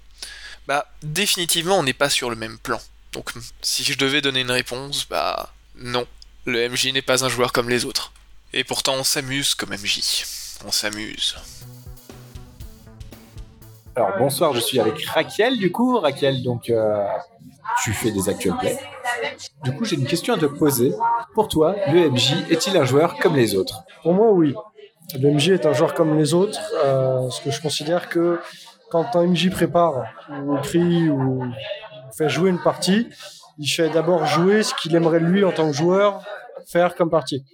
bah définitivement on n'est pas sur le même plan. Donc si je devais donner une réponse, bah non, le MJ n'est pas un joueur comme les autres. Et pourtant on s'amuse comme MJ. On s'amuse. Alors bonsoir, je suis avec Raquel du coup. Raquel, donc euh, tu fais des actual plays. Du coup, j'ai une question à te poser. Pour toi, le MJ est-il un joueur comme les autres? Pour moi, oui. Le MJ est un joueur comme les autres, euh, parce que je considère que quand un MJ prépare, ou écrit, ou fait jouer une partie, il fait d'abord jouer ce qu'il aimerait lui en tant que joueur faire comme partie.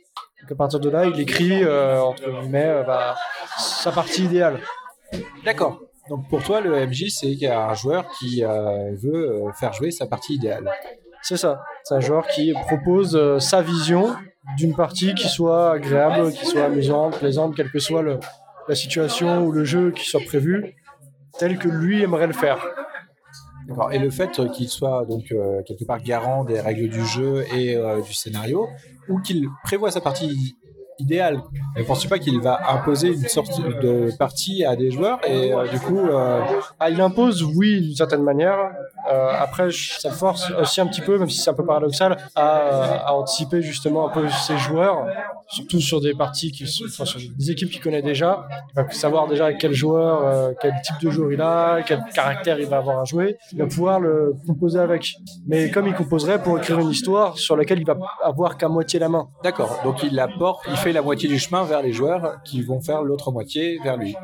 Donc à partir de là, il écrit, euh, entre guillemets, euh, bah, sa partie idéale. D'accord. Donc pour toi, le MJ, c'est un joueur qui euh, veut euh, faire jouer sa partie idéale. C'est ça. C'est un joueur qui propose euh, sa vision d'une partie qui soit agréable, qui soit amusante, plaisante, quelle que soit le- la situation ou le jeu qui soit prévu, tel que lui aimerait le faire. Et le fait qu'il soit donc euh, quelque part garant des règles du jeu et euh, du scénario, ou qu'il prévoit sa partie idéal. Ne penses-tu pas qu'il va imposer une sorte de partie à des joueurs et euh, du coup, euh, Ah, il impose, oui, d'une certaine manière. Euh, après, ça force aussi un petit peu, même si c'est un peu paradoxal, à, à anticiper justement un peu ses joueurs, surtout sur des parties qui sont, enfin, sur des équipes qu'il connaît déjà. Il va savoir déjà quel joueur, euh, quel type de joueur il a, quel caractère il va avoir à jouer. Il va pouvoir le composer avec. Mais comme il composerait pour écrire une histoire sur laquelle il va avoir qu'à moitié la main. d'accord. Donc il apporte, il fait la moitié du chemin vers les joueurs qui vont faire l'autre moitié vers lui.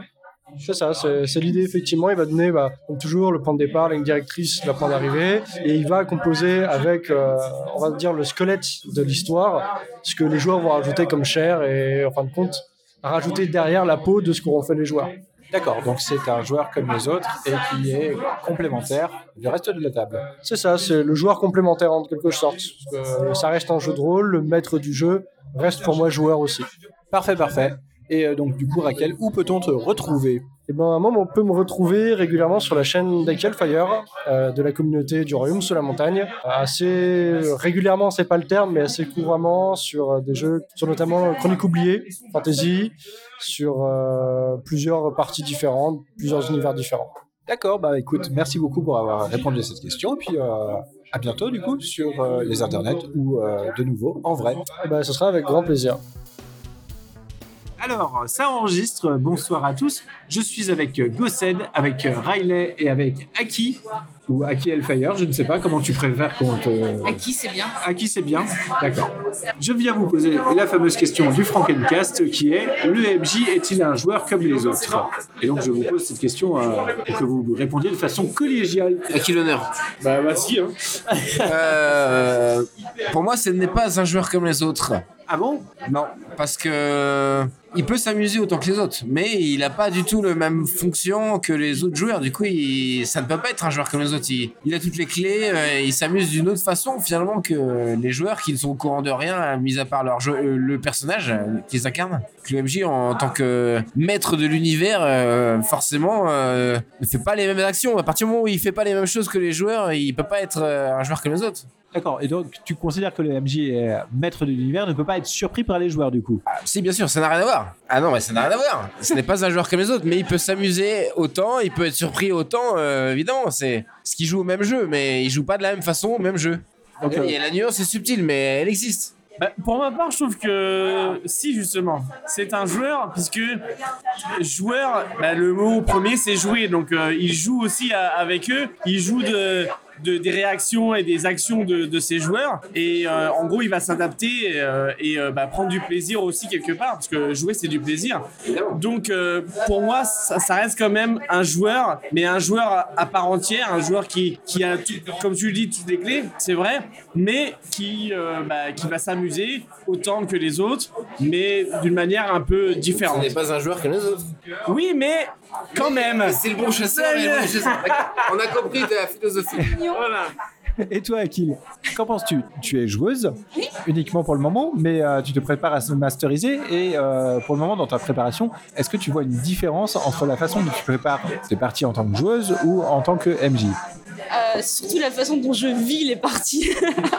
C'est ça, c'est l'idée effectivement. Il va donner, bah, comme toujours, le point de départ, la ligne directrice, le point d'arrivée, et il va composer avec, euh, on va dire, le squelette de l'histoire, ce que les joueurs vont rajouter comme chair, et en fin de compte, rajouter derrière la peau de ce qu'auront fait les joueurs. D'accord. Donc c'est un joueur comme les autres et qui est complémentaire du reste de la table. C'est ça, c'est le joueur complémentaire en quelque sorte. Que ça reste un jeu de rôle, le maître du jeu reste pour moi joueur aussi. Parfait, parfait. Et euh, donc du coup, Raquel, où peut-on te retrouver? Et ben, moi, on peut me retrouver régulièrement sur la chaîne d'Akel Fire, euh, de la communauté du Royaume sous la montagne. Assez régulièrement, c'est pas le terme, mais assez couramment sur euh, des jeux, sur notamment Chronique oubliée, Fantasy, sur euh, plusieurs parties différentes, plusieurs univers différents. D'accord, bah écoute, merci beaucoup pour avoir répondu à cette question. Et puis euh, à bientôt du coup sur les internets ou de nouveau en vrai. Et ben, ce sera avec grand plaisir. Alors, ça enregistre. Bonsoir à tous. Je suis avec euh, Gossed, avec euh, Riley et avec Aki, ou Aki Hellfire, je ne sais pas comment tu préfères qu'on te... À qui c'est bien Aki, c'est bien D'accord. Je viens vous poser la fameuse question du Frankencast qui est le MJ est-il un joueur comme les autres? Et donc, je vous pose cette question euh, pour que vous répondiez de façon collégiale. À qui l'honneur? Bah, vas-y. Hein. Euh, Pour moi, ce n'est pas un joueur comme les autres. Ah bon? Non, parce que il peut s'amuser autant que les autres, mais il n'a pas du tout le même fonction que les autres joueurs. Du coup, il- ça ne peut pas être un joueur comme les autres. Il, a toutes les clés, euh, il s'amuse d'une autre façon finalement que les joueurs qui ne sont au courant de rien, mis à part leur euh, le personnage euh, qu'ils incarnent. Le MJ, en tant que maître de l'univers, euh, forcément, euh, ne fait pas les mêmes actions. À partir du moment où il fait pas les mêmes choses que les joueurs, il peut pas être euh, un joueur comme les autres. D'accord. Et donc, tu considères que le MJ est maître de l'univers ne peut pas être surpris par les joueurs du coup? Ah, si, bien sûr, ça n'a rien à voir. Ah non, mais ça n'a rien à voir. Ce n'est pas un joueur comme les autres, mais il peut s'amuser autant, il peut être surpris autant, euh, évidemment. C'est ce qu'il joue au même jeu, mais il joue pas de la même façon au même jeu. Donc, Et euh, la nuance est subtile, mais elle existe. Bah, pour ma part, je trouve que si justement, c'est un joueur puisque joueur, bah, le mot premier c'est jouer, donc euh, il joue aussi à- avec eux, il joue de, de- des réactions et des actions de, de ses joueurs et euh, en gros il va s'adapter euh, et euh, bah, prendre du plaisir aussi quelque part parce que jouer c'est du plaisir. Donc pour moi ça, ça reste quand même un joueur, mais un joueur à, part entière, un joueur qui, qui a tout- comme tu le dis toutes les clés, c'est vrai, mais qui bah, qui va s'amuser autant que les autres, mais d'une manière un peu Ce différente. n'est pas un joueur comme les autres. Oui, mais quand même. C'est le bon chasseur et le bon chasseur. On a compris ta philosophie. Voilà. Et toi, Akil, qu'en penses-tu? Tu es joueuse uniquement pour le moment, mais euh, tu te prépares à se masteriser. Et euh, pour le moment, dans ta préparation, est-ce que tu vois une différence entre la façon dont tu prépares? Tes parties en tant que joueuse ou en tant que MJ Euh, surtout la façon dont je vis les parties.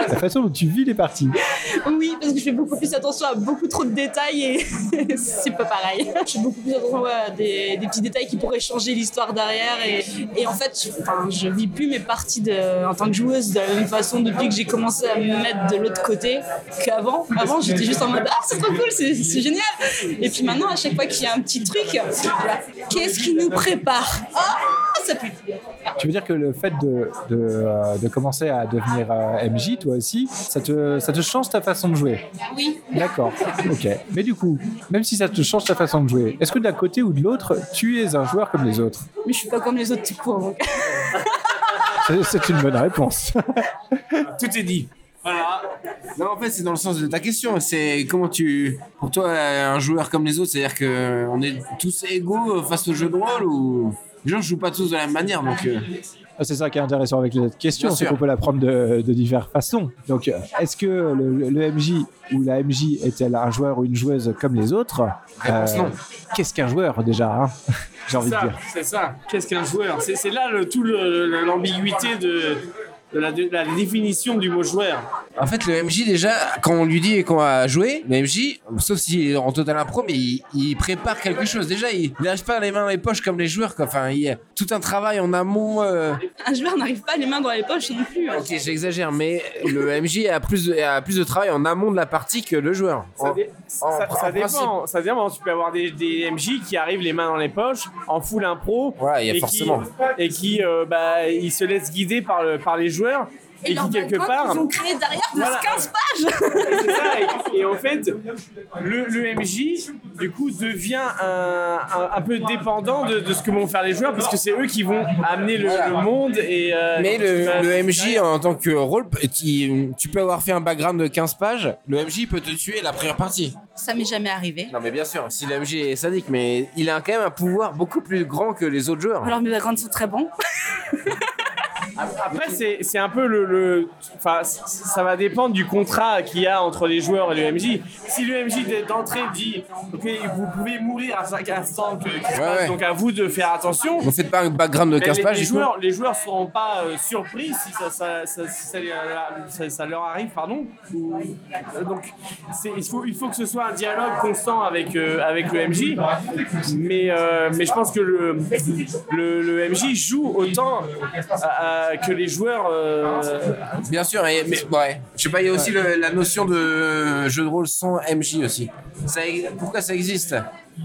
La façon dont tu vis les parties. oui, parce que je fais beaucoup plus attention à beaucoup trop de détails et c'est pas pareil. Je fais beaucoup plus attention à des, des petits détails qui pourraient changer l'histoire derrière. Et, et en fait, je, enfin, je vis plus mes parties de, en tant que joueuse de la même façon depuis que j'ai commencé à me mettre de l'autre côté qu'avant. Avant, j'étais juste en mode Ah, c'est trop cool, c'est génial. Et puis maintenant, à chaque fois qu'il y a un petit truc, qu'est-ce qui nous prépare? Ah, ça pue. Tu veux dire que le fait de, de, euh, de commencer à devenir euh, MJ, toi aussi, ça te, ça te change ta façon de jouer? Oui. D'accord, ok. Mais du coup, même si ça te change ta façon de jouer, est-ce que d'un côté ou de l'autre, tu es un joueur comme les autres? Mais je suis pas comme les autres tout court. C'est une bonne réponse. Tout est dit. Voilà. Non, en fait, c'est dans le sens de ta question. C'est comment tu. Pour toi, un joueur comme les autres, c'est-à-dire qu'on est tous égaux face au jeu de rôle ou. Les gens ne jouent pas tous de la même manière, donc. euh, Ah, C'est ça qui est intéressant avec cette question, Bien c'est qu'on peut la prendre de, de diverses façons. Donc, euh, est-ce que le, le MJ ou la MJ est-elle un joueur ou une joueuse comme les autres? Euh. Qu'est-ce qu'un joueur déjà hein? J'ai envie de dire. C'est ça. Qu'est-ce qu'un joueur? C'est là le, tout l'ambiguïté de, de la, de la définition du mot joueur. En fait, le MJ, déjà, quand on lui dit qu'on va jouer, le MJ, sauf s'il est en total impro, mais il, il prépare quelque chose. Déjà, il n'arrive pas les mains dans les poches comme les joueurs. Quoi. Enfin, il y a tout un travail en amont. euh, Un joueur n'arrive pas les mains dans les poches non plus. hein. Ok, j'exagère, mais le MJ a plus, de, a plus de travail en amont de la partie que le joueur. Ça, En- dé- en- ça- en ça dépend. Ça dépend. Tu peux avoir des, des MJ qui arrivent les mains dans les poches, en full impro. Voilà, il y a et forcément. Qui, et qui, euh, bah, ils se laissent guider par, le, par les joueurs. Et, Et leur qui, quelque part. qu'ils ont créé derrière plus Voilà. 15 pages ça, et, et en fait, le, le MJ, du coup, devient un, un, un peu dépendant de, de ce que vont faire les joueurs, parce que c'est eux qui vont amener le, le monde. Et, euh, Mais le, le MJ en tant que rôle, qui- tu peux avoir fait un background de 15 pages, le MJ peut te tuer la première partie. Ça m'est jamais arrivé. Non mais bien sûr, si le MJ est sadique, mais il a quand même un pouvoir beaucoup plus grand que les autres joueurs. Alors mes backgrounds sont très bons. Après, c'est c'est un peu le. le- Enfin, c- ça va dépendre du contrat qu'il y a entre les joueurs et le MJ. Si le MJ dès- d'entrée dit Ok, vous pouvez mourir à chaque instant que, qui se Ouais, passe, ouais. donc à vous de faire attention. Ne faites pas un background de Mais 15 les, pages les joueurs, les joueurs seront pas euh, surpris si ça, ça, ça, si ça, ça- ça leur arrive, pardon. Euh, donc, il faut, il faut que ce soit un dialogue constant avec, euh, avec le MJ. Mais, euh, mais je pense que le, le, le MJ joue autant à- à- que les joueurs. euh, Bien sûr, mais ouais. Je sais pas, il y a aussi la notion de jeu de rôle sans MJ aussi. Pourquoi ça existe?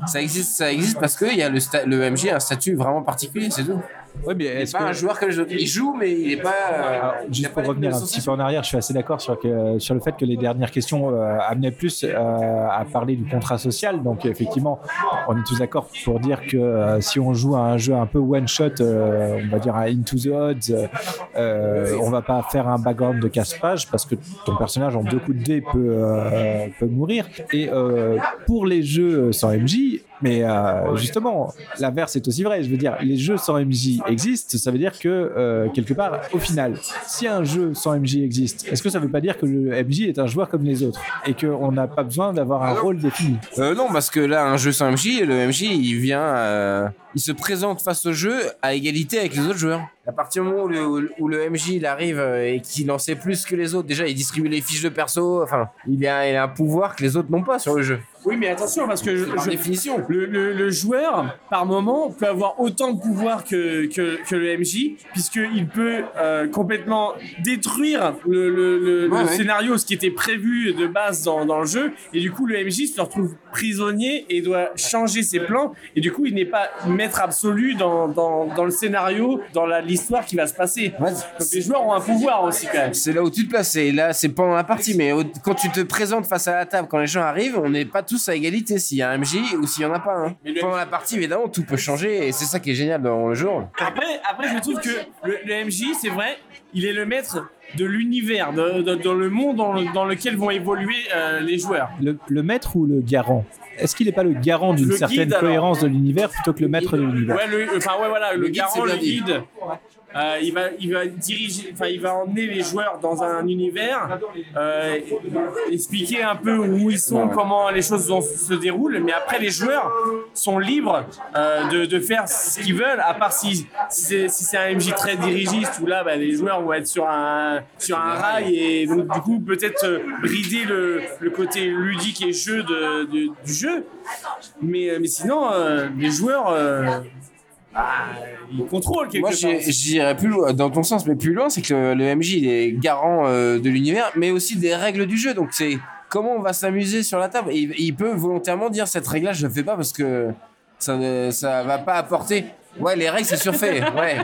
Ça existe, ça existe parce que il y a le, le MJ a un statut vraiment particulier, c'est tout. Ouais, mais est-ce pas que- un joueur comme autres. Il joue, mais il n'est pas. euh, Alors, il juste pas pour revenir un petit peu en arrière, je suis assez d'accord sur, que- sur le fait que les dernières questions euh, amenaient plus euh, à parler du contrat social. Donc effectivement, on est tous d'accord pour dire que euh, si on joue à un jeu un peu one shot, euh, on va dire un Into the Odds, euh, on va pas faire un background de casse page parce que ton personnage en deux coups de dés peut, euh, peut mourir. Et euh, pour les jeux sans MJ, mais euh, justement, l'inverse est aussi vrai. Je veux dire, les jeux sans MJ existent, ça veut dire que euh, quelque part, au final, si un jeu sans MJ existe, est-ce que ça veut pas dire que le MJ est un joueur comme les autres et qu'on n'a pas besoin d'avoir un rôle défini? Euh, non, parce que là, un jeu sans MJ, le MJ, il vient, euh, il se présente face au jeu à égalité avec les autres joueurs. À partir du moment où le, où le MJ il arrive et qu'il en sait plus que les autres, déjà, il distribue les fiches de perso. Enfin, il a, il a un pouvoir que les autres n'ont pas sur le jeu. Oui, mais attention, parce que je, Par je- définition. le, le- le joueur, par moment, peut avoir autant de pouvoir que, que, que le MJ, puisqu'il peut euh, complètement détruire le, le- le- Ouais, scénario, ce qui était prévu de base dans, dans le jeu, et du coup, le MJ se retrouve prisonnier et doit changer ses plans, et du coup, il n'est pas maître absolu dans, dans, dans le scénario, dans l'histoire qui va se passer. Ouais, Donc les joueurs ont un pouvoir aussi, quand même. C'est là où tu te places. Et là, c'est pendant la partie. Mais quand tu te présentes face à la table, quand les gens arrivent, on n'est pas tous à égalité s'il y a un MJ ou s'il y en a pas un. Mais le Pendant la partie, évidemment, tout peut changer. Et c'est ça qui est génial dans le jeu. Après, après, je trouve que le, le MJ, c'est vrai, il est le maître de l'univers, de- de- dans le monde dans, dans lequel vont évoluer euh, les joueurs. le, le maître ou le garant? Est-ce qu'il n'est pas le garant d'une certaine guide, alors. cohérence de l'univers plutôt que le maître de l'univers? Ouais, le, enfin ouais, voilà, le, Le guide, garant, le dit. guide. Euh, il va, il va diriger, enfin, il va emmener les joueurs dans un univers, euh, expliquer un peu où ils sont, comment les choses vont- se déroulent. Mais après, les joueurs sont libres euh, de, de faire ce qu'ils veulent, à part si, si c'est si un MJ très dirigiste où là, bah, les joueurs vont être sur un sur un rail et donc du coup peut-être euh, brider le, le côté ludique et jeu de, de- du jeu. Mais, mais sinon, euh, les joueurs, bah, ils contrôlent quelque Moi, part. j'ai- j'irais plus loin, dans ton sens, mais plus loin, c'est que le, le MJ il est garant euh, de l'univers, mais aussi des règles du jeu. Donc, c'est comment on va s'amuser sur la table. Et il, il peut volontairement dire cette règle-là, je ne fais pas parce que ça ne ça va pas apporter. Ouais, les règles, c'est surfait. Ouais.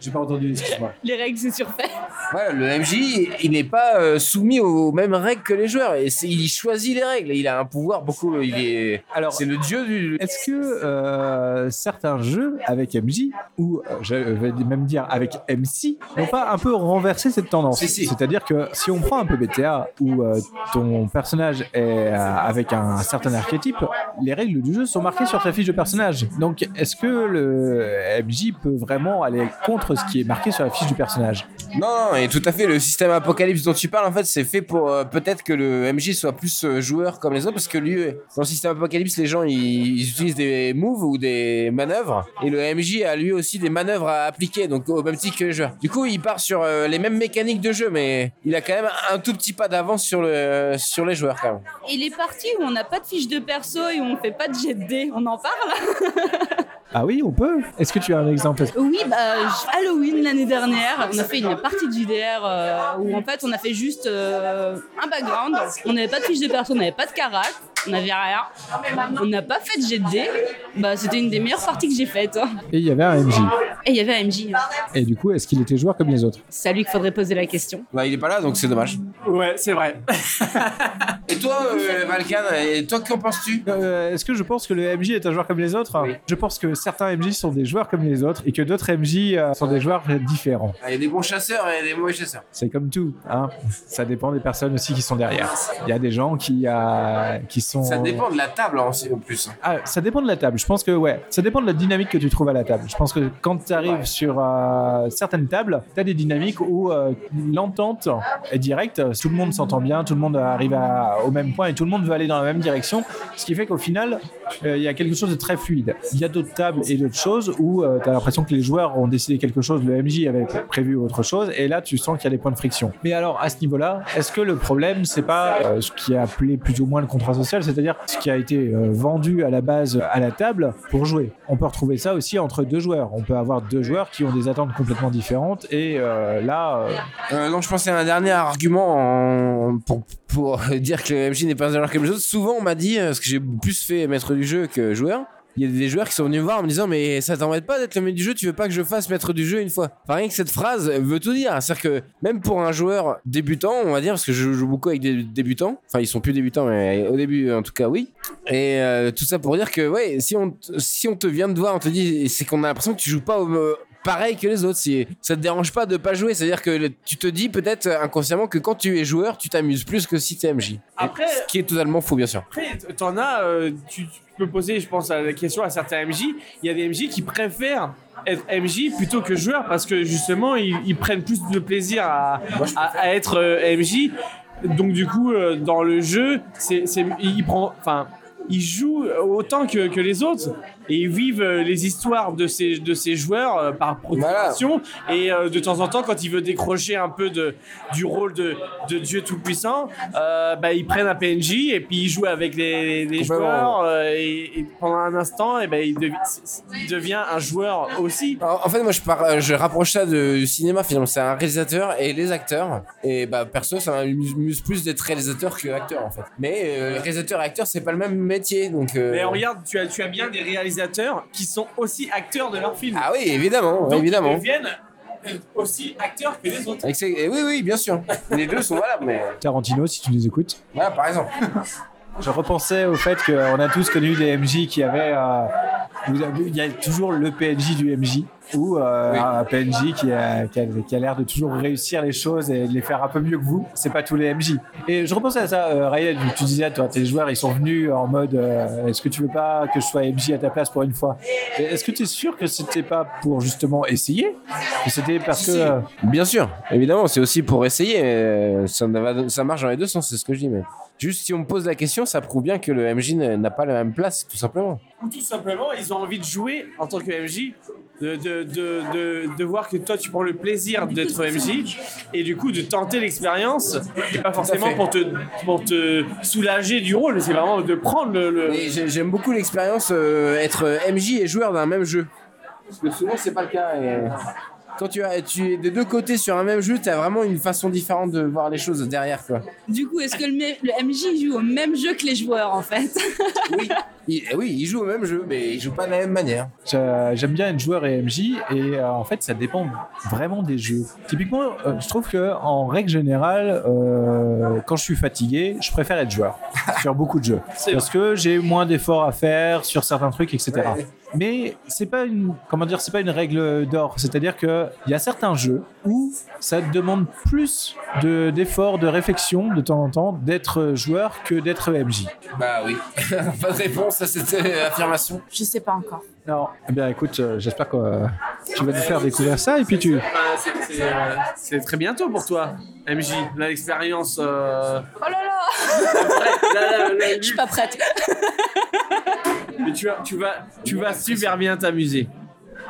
J'ai pas entendu, excuse-moi. Les règles, c'est surfait. Voilà, le MJ, il n'est pas euh, soumis aux mêmes règles que les joueurs. Et il choisit les règles. Il a un pouvoir beaucoup. Il est. Alors, C'est le dieu du. Est-ce que euh, certains jeux avec MJ, ou euh, je vais même dire avec MC, n'ont pas un peu renversé cette tendance? Si, si. C'est-à-dire que si on prend un peu BTA, où euh, ton personnage est euh, avec un certain archétype, les règles du jeu sont marquées sur ta fiche de personnage. Donc est-ce que le MJ peut vraiment aller contre ce qui est marqué sur la fiche du personnage Non, non, et tout à fait, le système Apocalypse dont tu parles, en fait, c'est fait pour euh, peut-être que le MJ soit plus euh, joueur comme les autres, parce que lui, dans le système Apocalypse, les gens, ils, ils utilisent des moves ou des manœuvres, et le MJ a lui aussi des manœuvres à appliquer, donc au même titre que les joueurs. Du coup, il part sur euh, les mêmes mécaniques de jeu, mais il a quand même un tout petit pas d'avance sur, le, sur les joueurs, quand même. Et les parties où on n'a pas de fiche de perso et où on fait pas de jet de dés, on en parle? Ah oui, on peut. Est-ce que tu as un exemple? Oui, bah, j- Halloween l'année dernière, on a fait une partie de JDR euh, où en fait on a fait juste euh, un background. On n'avait pas de fiche de perso, on n'avait pas de carac, on n'avait rien. On n'a pas fait de dés. Bah, c'était une des meilleures parties que j'ai faites. Et il y avait un MJ. Et il y avait un MJ. Et du coup, est-ce qu'il était joueur comme les autres? C'est à lui qu'il faudrait poser la question. Bah, il est pas là, donc c'est dommage. Ouais, c'est vrai. Et toi, euh, Valkan, et toi, qu'en penses-tu? Euh, Est-ce que je pense que le MJ est un joueur comme les autres? Je pense que certains MJ sont des joueurs comme les autres et que d'autres MJ euh, sont des joueurs différents. Ah, Il y a des bons chasseurs et des mauvais chasseurs. C'est comme tout, hein. Ça dépend des personnes aussi qui sont derrière. Il y a des gens qui, euh, qui sont. Ça dépend de la table en plus. Ah, ça dépend de la table. Je pense que ouais, ça dépend de la dynamique que tu trouves à la table. Je pense que quand tu arrives sur euh, certaines tables, tu as des dynamiques où euh, l'entente est directe, tout le monde s'entend bien, tout le monde arrive à- au même point et tout le monde veut aller dans la même direction, ce qui fait qu'au final, euh, il y a quelque chose de très fluide. Il y a d'autres tables et d'autres choses où tu as l'impression que les joueurs ont décidé quelque chose, le MJ avait prévu autre chose et là tu sens qu'il y a des points de friction. Mais alors à ce niveau-là, est-ce que le problème c'est pas ce qui est appelé plus ou moins le contrat social, c'est-à-dire ce qui a été euh, vendu à la base à la table pour jouer On peut retrouver ça aussi entre deux joueurs. On peut avoir deux joueurs qui ont des attentes complètement différentes et euh, là, euh, Euh, non, je pensais à un dernier argument en- pour, pour dire que le MJ n'est pas un joueur comme les autres. Souvent, on m'a dit, parce que j'ai plus fait maître du jeu que joueur, il y a des joueurs qui sont venus me voir en me disant Mais ça t'embête pas d'être le maître du jeu, tu veux pas que je fasse maître du jeu une fois? Enfin, rien que cette phrase veut tout dire. C'est-à-dire que même pour un joueur débutant, on va dire, parce que je joue beaucoup avec des débutants, enfin, ils sont plus débutants, mais au début, en tout cas, oui. Et euh, tout ça pour dire que, ouais, si on, si on te vient de voir, on te dit C'est qu'on a l'impression que tu joues pas au pareil que les autres. Si ça te dérange pas de pas jouer, c'est-à-dire que le- tu te dis peut-être inconsciemment que quand tu es joueur, tu t'amuses plus que si tu es MJ. Après- ce qui est totalement faux, bien sûr. Après, t'en as, euh, tu, tu peux poser, je pense, à la question à certains MJ. Il y a des MJ qui préfèrent être MJ plutôt que joueur parce que justement, ils, ils prennent plus de plaisir à, à- à être euh, MJ. Donc, du coup, euh, dans le jeu, c'est, c'est, ils, prend, enfin, ils jouent autant que, que les autres et ils vivent euh, les histoires de ces, de ces joueurs euh, par procuration. Et euh, de temps en temps, quand il veut décrocher un peu de, du rôle de, de Dieu Tout-Puissant, bah, ils prennent un PNJ et puis ils jouent avec les, les joueurs. et, et pendant un instant, et ben il, devi- il devient un joueur aussi. En, en fait, moi, je, par- je rapproche ça de- du cinéma, finalement. C'est un réalisateur et les acteurs. Et bah, perso, ça m'amuse plus d'être réalisateur que acteur, en fait. Mais euh, réalisateur et acteur, c'est pas le même métier. Donc, euh, Mais regarde, tu as, tu as bien des réalisateurs qui sont aussi acteurs de leur film. Ah oui, évidemment, Donc, évidemment. Ils deviennent aussi acteurs que les autres. Et oui, oui, bien sûr. Les deux sont valables, mais. Tarantino, si tu nous écoutes. Voilà, par exemple. Je repensais au fait qu'on a tous connu des MJ qui avaient. euh, il y a toujours le PNJ du MJ ou euh, un PNJ qui a, qui a, qui a l'air de toujours réussir les choses et de les faire un peu mieux que vous. C'est pas tous les MJ. Et je repensais à ça, euh, Ryan, tu disais, toi, tes joueurs, ils sont venus en mode euh, est-ce que tu veux pas que je sois MJ à ta place pour une fois? Est-ce que tu es sûr que c'était pas pour justement essayer? C'était parce Si, que. euh, Bien sûr, évidemment, c'est aussi pour essayer. Ça, marche dans les deux sens, c'est ce que je dis. Mais juste si on me pose la question, ça prouve bien que le MJ n'a pas la même place, tout simplement. Ou tout simplement, ils ont envie de jouer en tant que MJ, de, de, de, de, de voir que toi tu prends le plaisir d'être MJ et du coup de tenter l'expérience et pas forcément pour te, pour te soulager du rôle, c'est vraiment de prendre le. j'aime beaucoup l'expérience euh, être MJ et joueur d'un même jeu. Parce que souvent, c'est pas le cas. et Quand tu, as, tu es des deux côtés sur un même jeu, tu as vraiment une façon différente de voir les choses derrière. Quoi. Du coup, est-ce que le, MJ joue au même jeu que les joueurs en fait? Oui. Il, eh oui, il joue au même jeu, mais il joue pas de la même manière. J'a- J'aime bien être joueur et MJ et euh, en fait ça dépend vraiment des jeux. Typiquement, euh, je trouve que en règle générale, euh, quand je suis fatigué, je préfère être joueur sur beaucoup de jeux parce que j'ai moins d'efforts à faire sur certains trucs, etc. mais c'est pas une comment dire c'est pas une règle d'or c'est-à-dire que il y a certains jeux où ça te demande plus de d'efforts de réflexion de temps en temps d'être joueur que d'être MJ Bah oui. pas de réponse à cette euh, affirmation. Je sais pas encore. non eh bien écoute euh, j'espère que euh, tu vas nous faire découvrir ça et puis tu Enfin, c'est- euh, très bientôt pour toi, MJ. L'expérience. euh, Oh là là là, là, là, Je suis pas prête. Mais tu vas, tu vas, tu vas super bien t'amuser.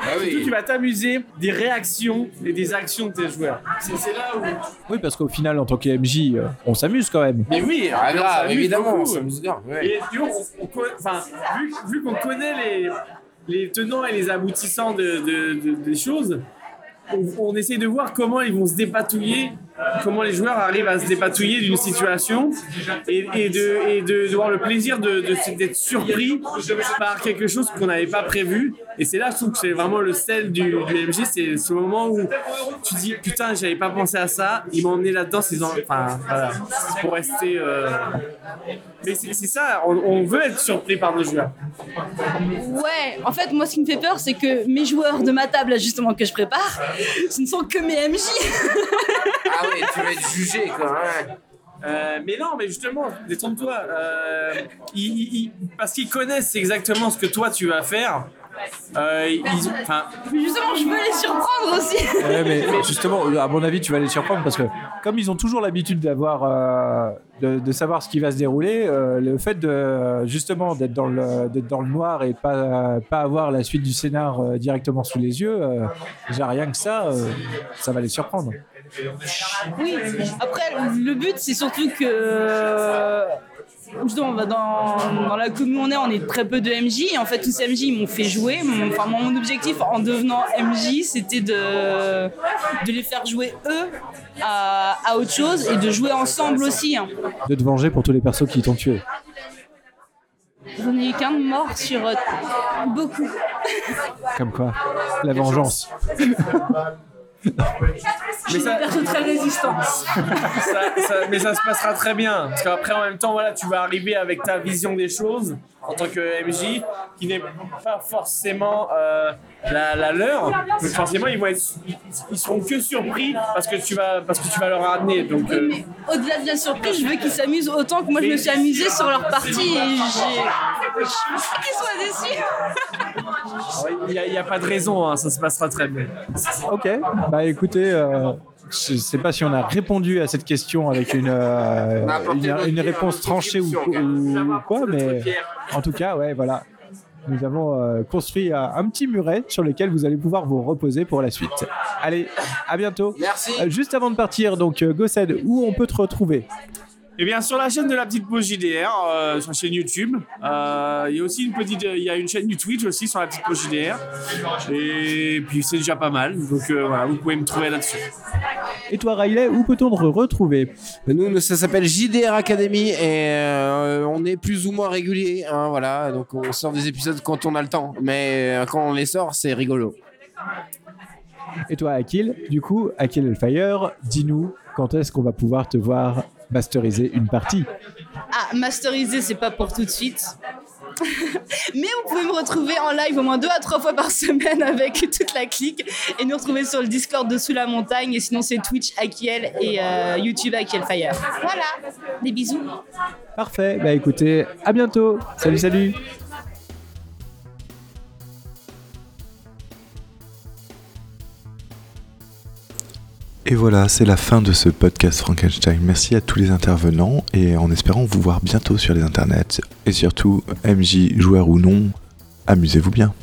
Ah Surtout, tu vas t'amuser des réactions et des actions de tes joueurs. C'est là où. oui parce qu'au final en tant que MJ euh, on s'amuse quand même Mais oui, Ah, on grave, s'amuse évidemment, beaucoup. on s'amuse grave, ouais. Et tu vois, on- on connaît- enfin, vu, vu qu'on connaît les, les tenants et les aboutissants de, de- de- des choses, on, on essaie de voir comment ils vont se dépatouiller, comment les joueurs arrivent à se dépatouiller d'une situation et, et de, et de, de voir le plaisir de- de- d'être surpris par quelque chose qu'on n'avait pas prévu. Et c'est là, je trouve que c'est vraiment le sel du, du MJ, c'est ce moment où tu dis putain, j'avais pas pensé à ça, il m'a emmené là-dedans, c'est enfin voilà, c'est pour rester. euh, Mais c'est c'est ça, on, on veut être surpris par nos joueurs. Ouais, en fait, moi, ce qui me fait peur, c'est que mes joueurs de ma table, justement, que je prépare, ce ne sont que mes MJ. Ah ouais, tu vas être jugé quoi. ouais. Euh, mais non, mais justement, détrompe-toi. euh, ils- ils- ils- parce qu'ils connaissent exactement ce que toi tu vas faire. Euh, ils, enfin, Mais justement, je veux les surprendre aussi. Ouais, mais justement, à mon avis, tu vas les surprendre parce que comme ils ont toujours l'habitude d'avoir, euh, de, de savoir ce qui va se dérouler, euh, le fait de justement d'être dans le, d'être dans le noir et de pas pas avoir la suite du scénar euh, directement sous les yeux, euh, déjà rien que ça, euh, ça va les surprendre. Oui, après, le but, c'est surtout que. Justement, bah, dans, dans la commune où on est, on est très peu de MJ. Et en fait, tous ces MJ ils m'ont fait jouer. Mon, enfin, mon objectif en devenant MJ, c'était de, de les faire jouer eux à, à autre chose et de jouer ensemble aussi. hein. De te venger pour tous les persos qui t'ont tué. J'en ai eu qu'un de mort sur euh, beaucoup. Comme quoi, la vengeance. mais ça, très résistant. ça- ça- mais ça se passera très bien. Parce qu'après, en même temps, voilà, tu vas arriver avec ta vision des choses en tant que MJ, qui n'est pas forcément euh, la, la leur. Donc forcément, ils vont être, ils seront que surpris parce que tu vas, parce que tu vas leur ramener. Donc, euh, Mais au-delà de la surprise, je veux qu'ils s'amusent autant que moi je me suis amusée sur leur partie et j'ai. Qu'ils soient déçus. il n'y a, il y a pas de raison, hein, ça se passera très bien. Ok, bah écoutez, euh, je sais pas si on a répondu à cette question avec une, euh, une, une réponse tranchée ou, quoi, mais en tout cas, ouais, voilà. Nous avons euh, construit un, un petit muret sur lequel vous allez pouvoir vous reposer pour la suite. Allez, à bientôt. Merci. Euh, juste avant de partir, donc Gossed, où on peut te retrouver? Eh bien, sur la chaîne de la petite pause JDR, euh, sur la chaîne YouTube, euh, il y a aussi une petite, il y a une chaîne du Twitch aussi sur la petite pause JDR. Et puis c'est déjà pas mal, donc euh, voilà, vous pouvez me trouver là-dessus. Et toi, Riley, où peut-on te retrouver? Nous, ça s'appelle JDR Academy et euh, on est plus ou moins régulier. hein, voilà, donc on sort des épisodes quand on a le temps, mais euh, quand on les sort, c'est rigolo. Et toi, Akil, du coup, Akil Elfire, dis-nous quand est-ce qu'on va pouvoir te voir? Masteriser une partie Ah, masteriser, c'est pas pour tout de suite. Mais vous pouvez me retrouver en live au moins deux à trois fois par semaine avec toute la clique et nous retrouver sur le Discord de Sous la Montagne et sinon c'est Twitch Akiel et euh, YouTube Akiel Fire. Voilà, des bisous. Parfait, bah écoutez, à bientôt. Salut, salut. Et voilà, c'est la fin de ce podcast Frankenstein. Merci à tous les intervenants et en espérant vous voir bientôt sur les internets. Et surtout, MJ, joueur ou non, amusez-vous bien.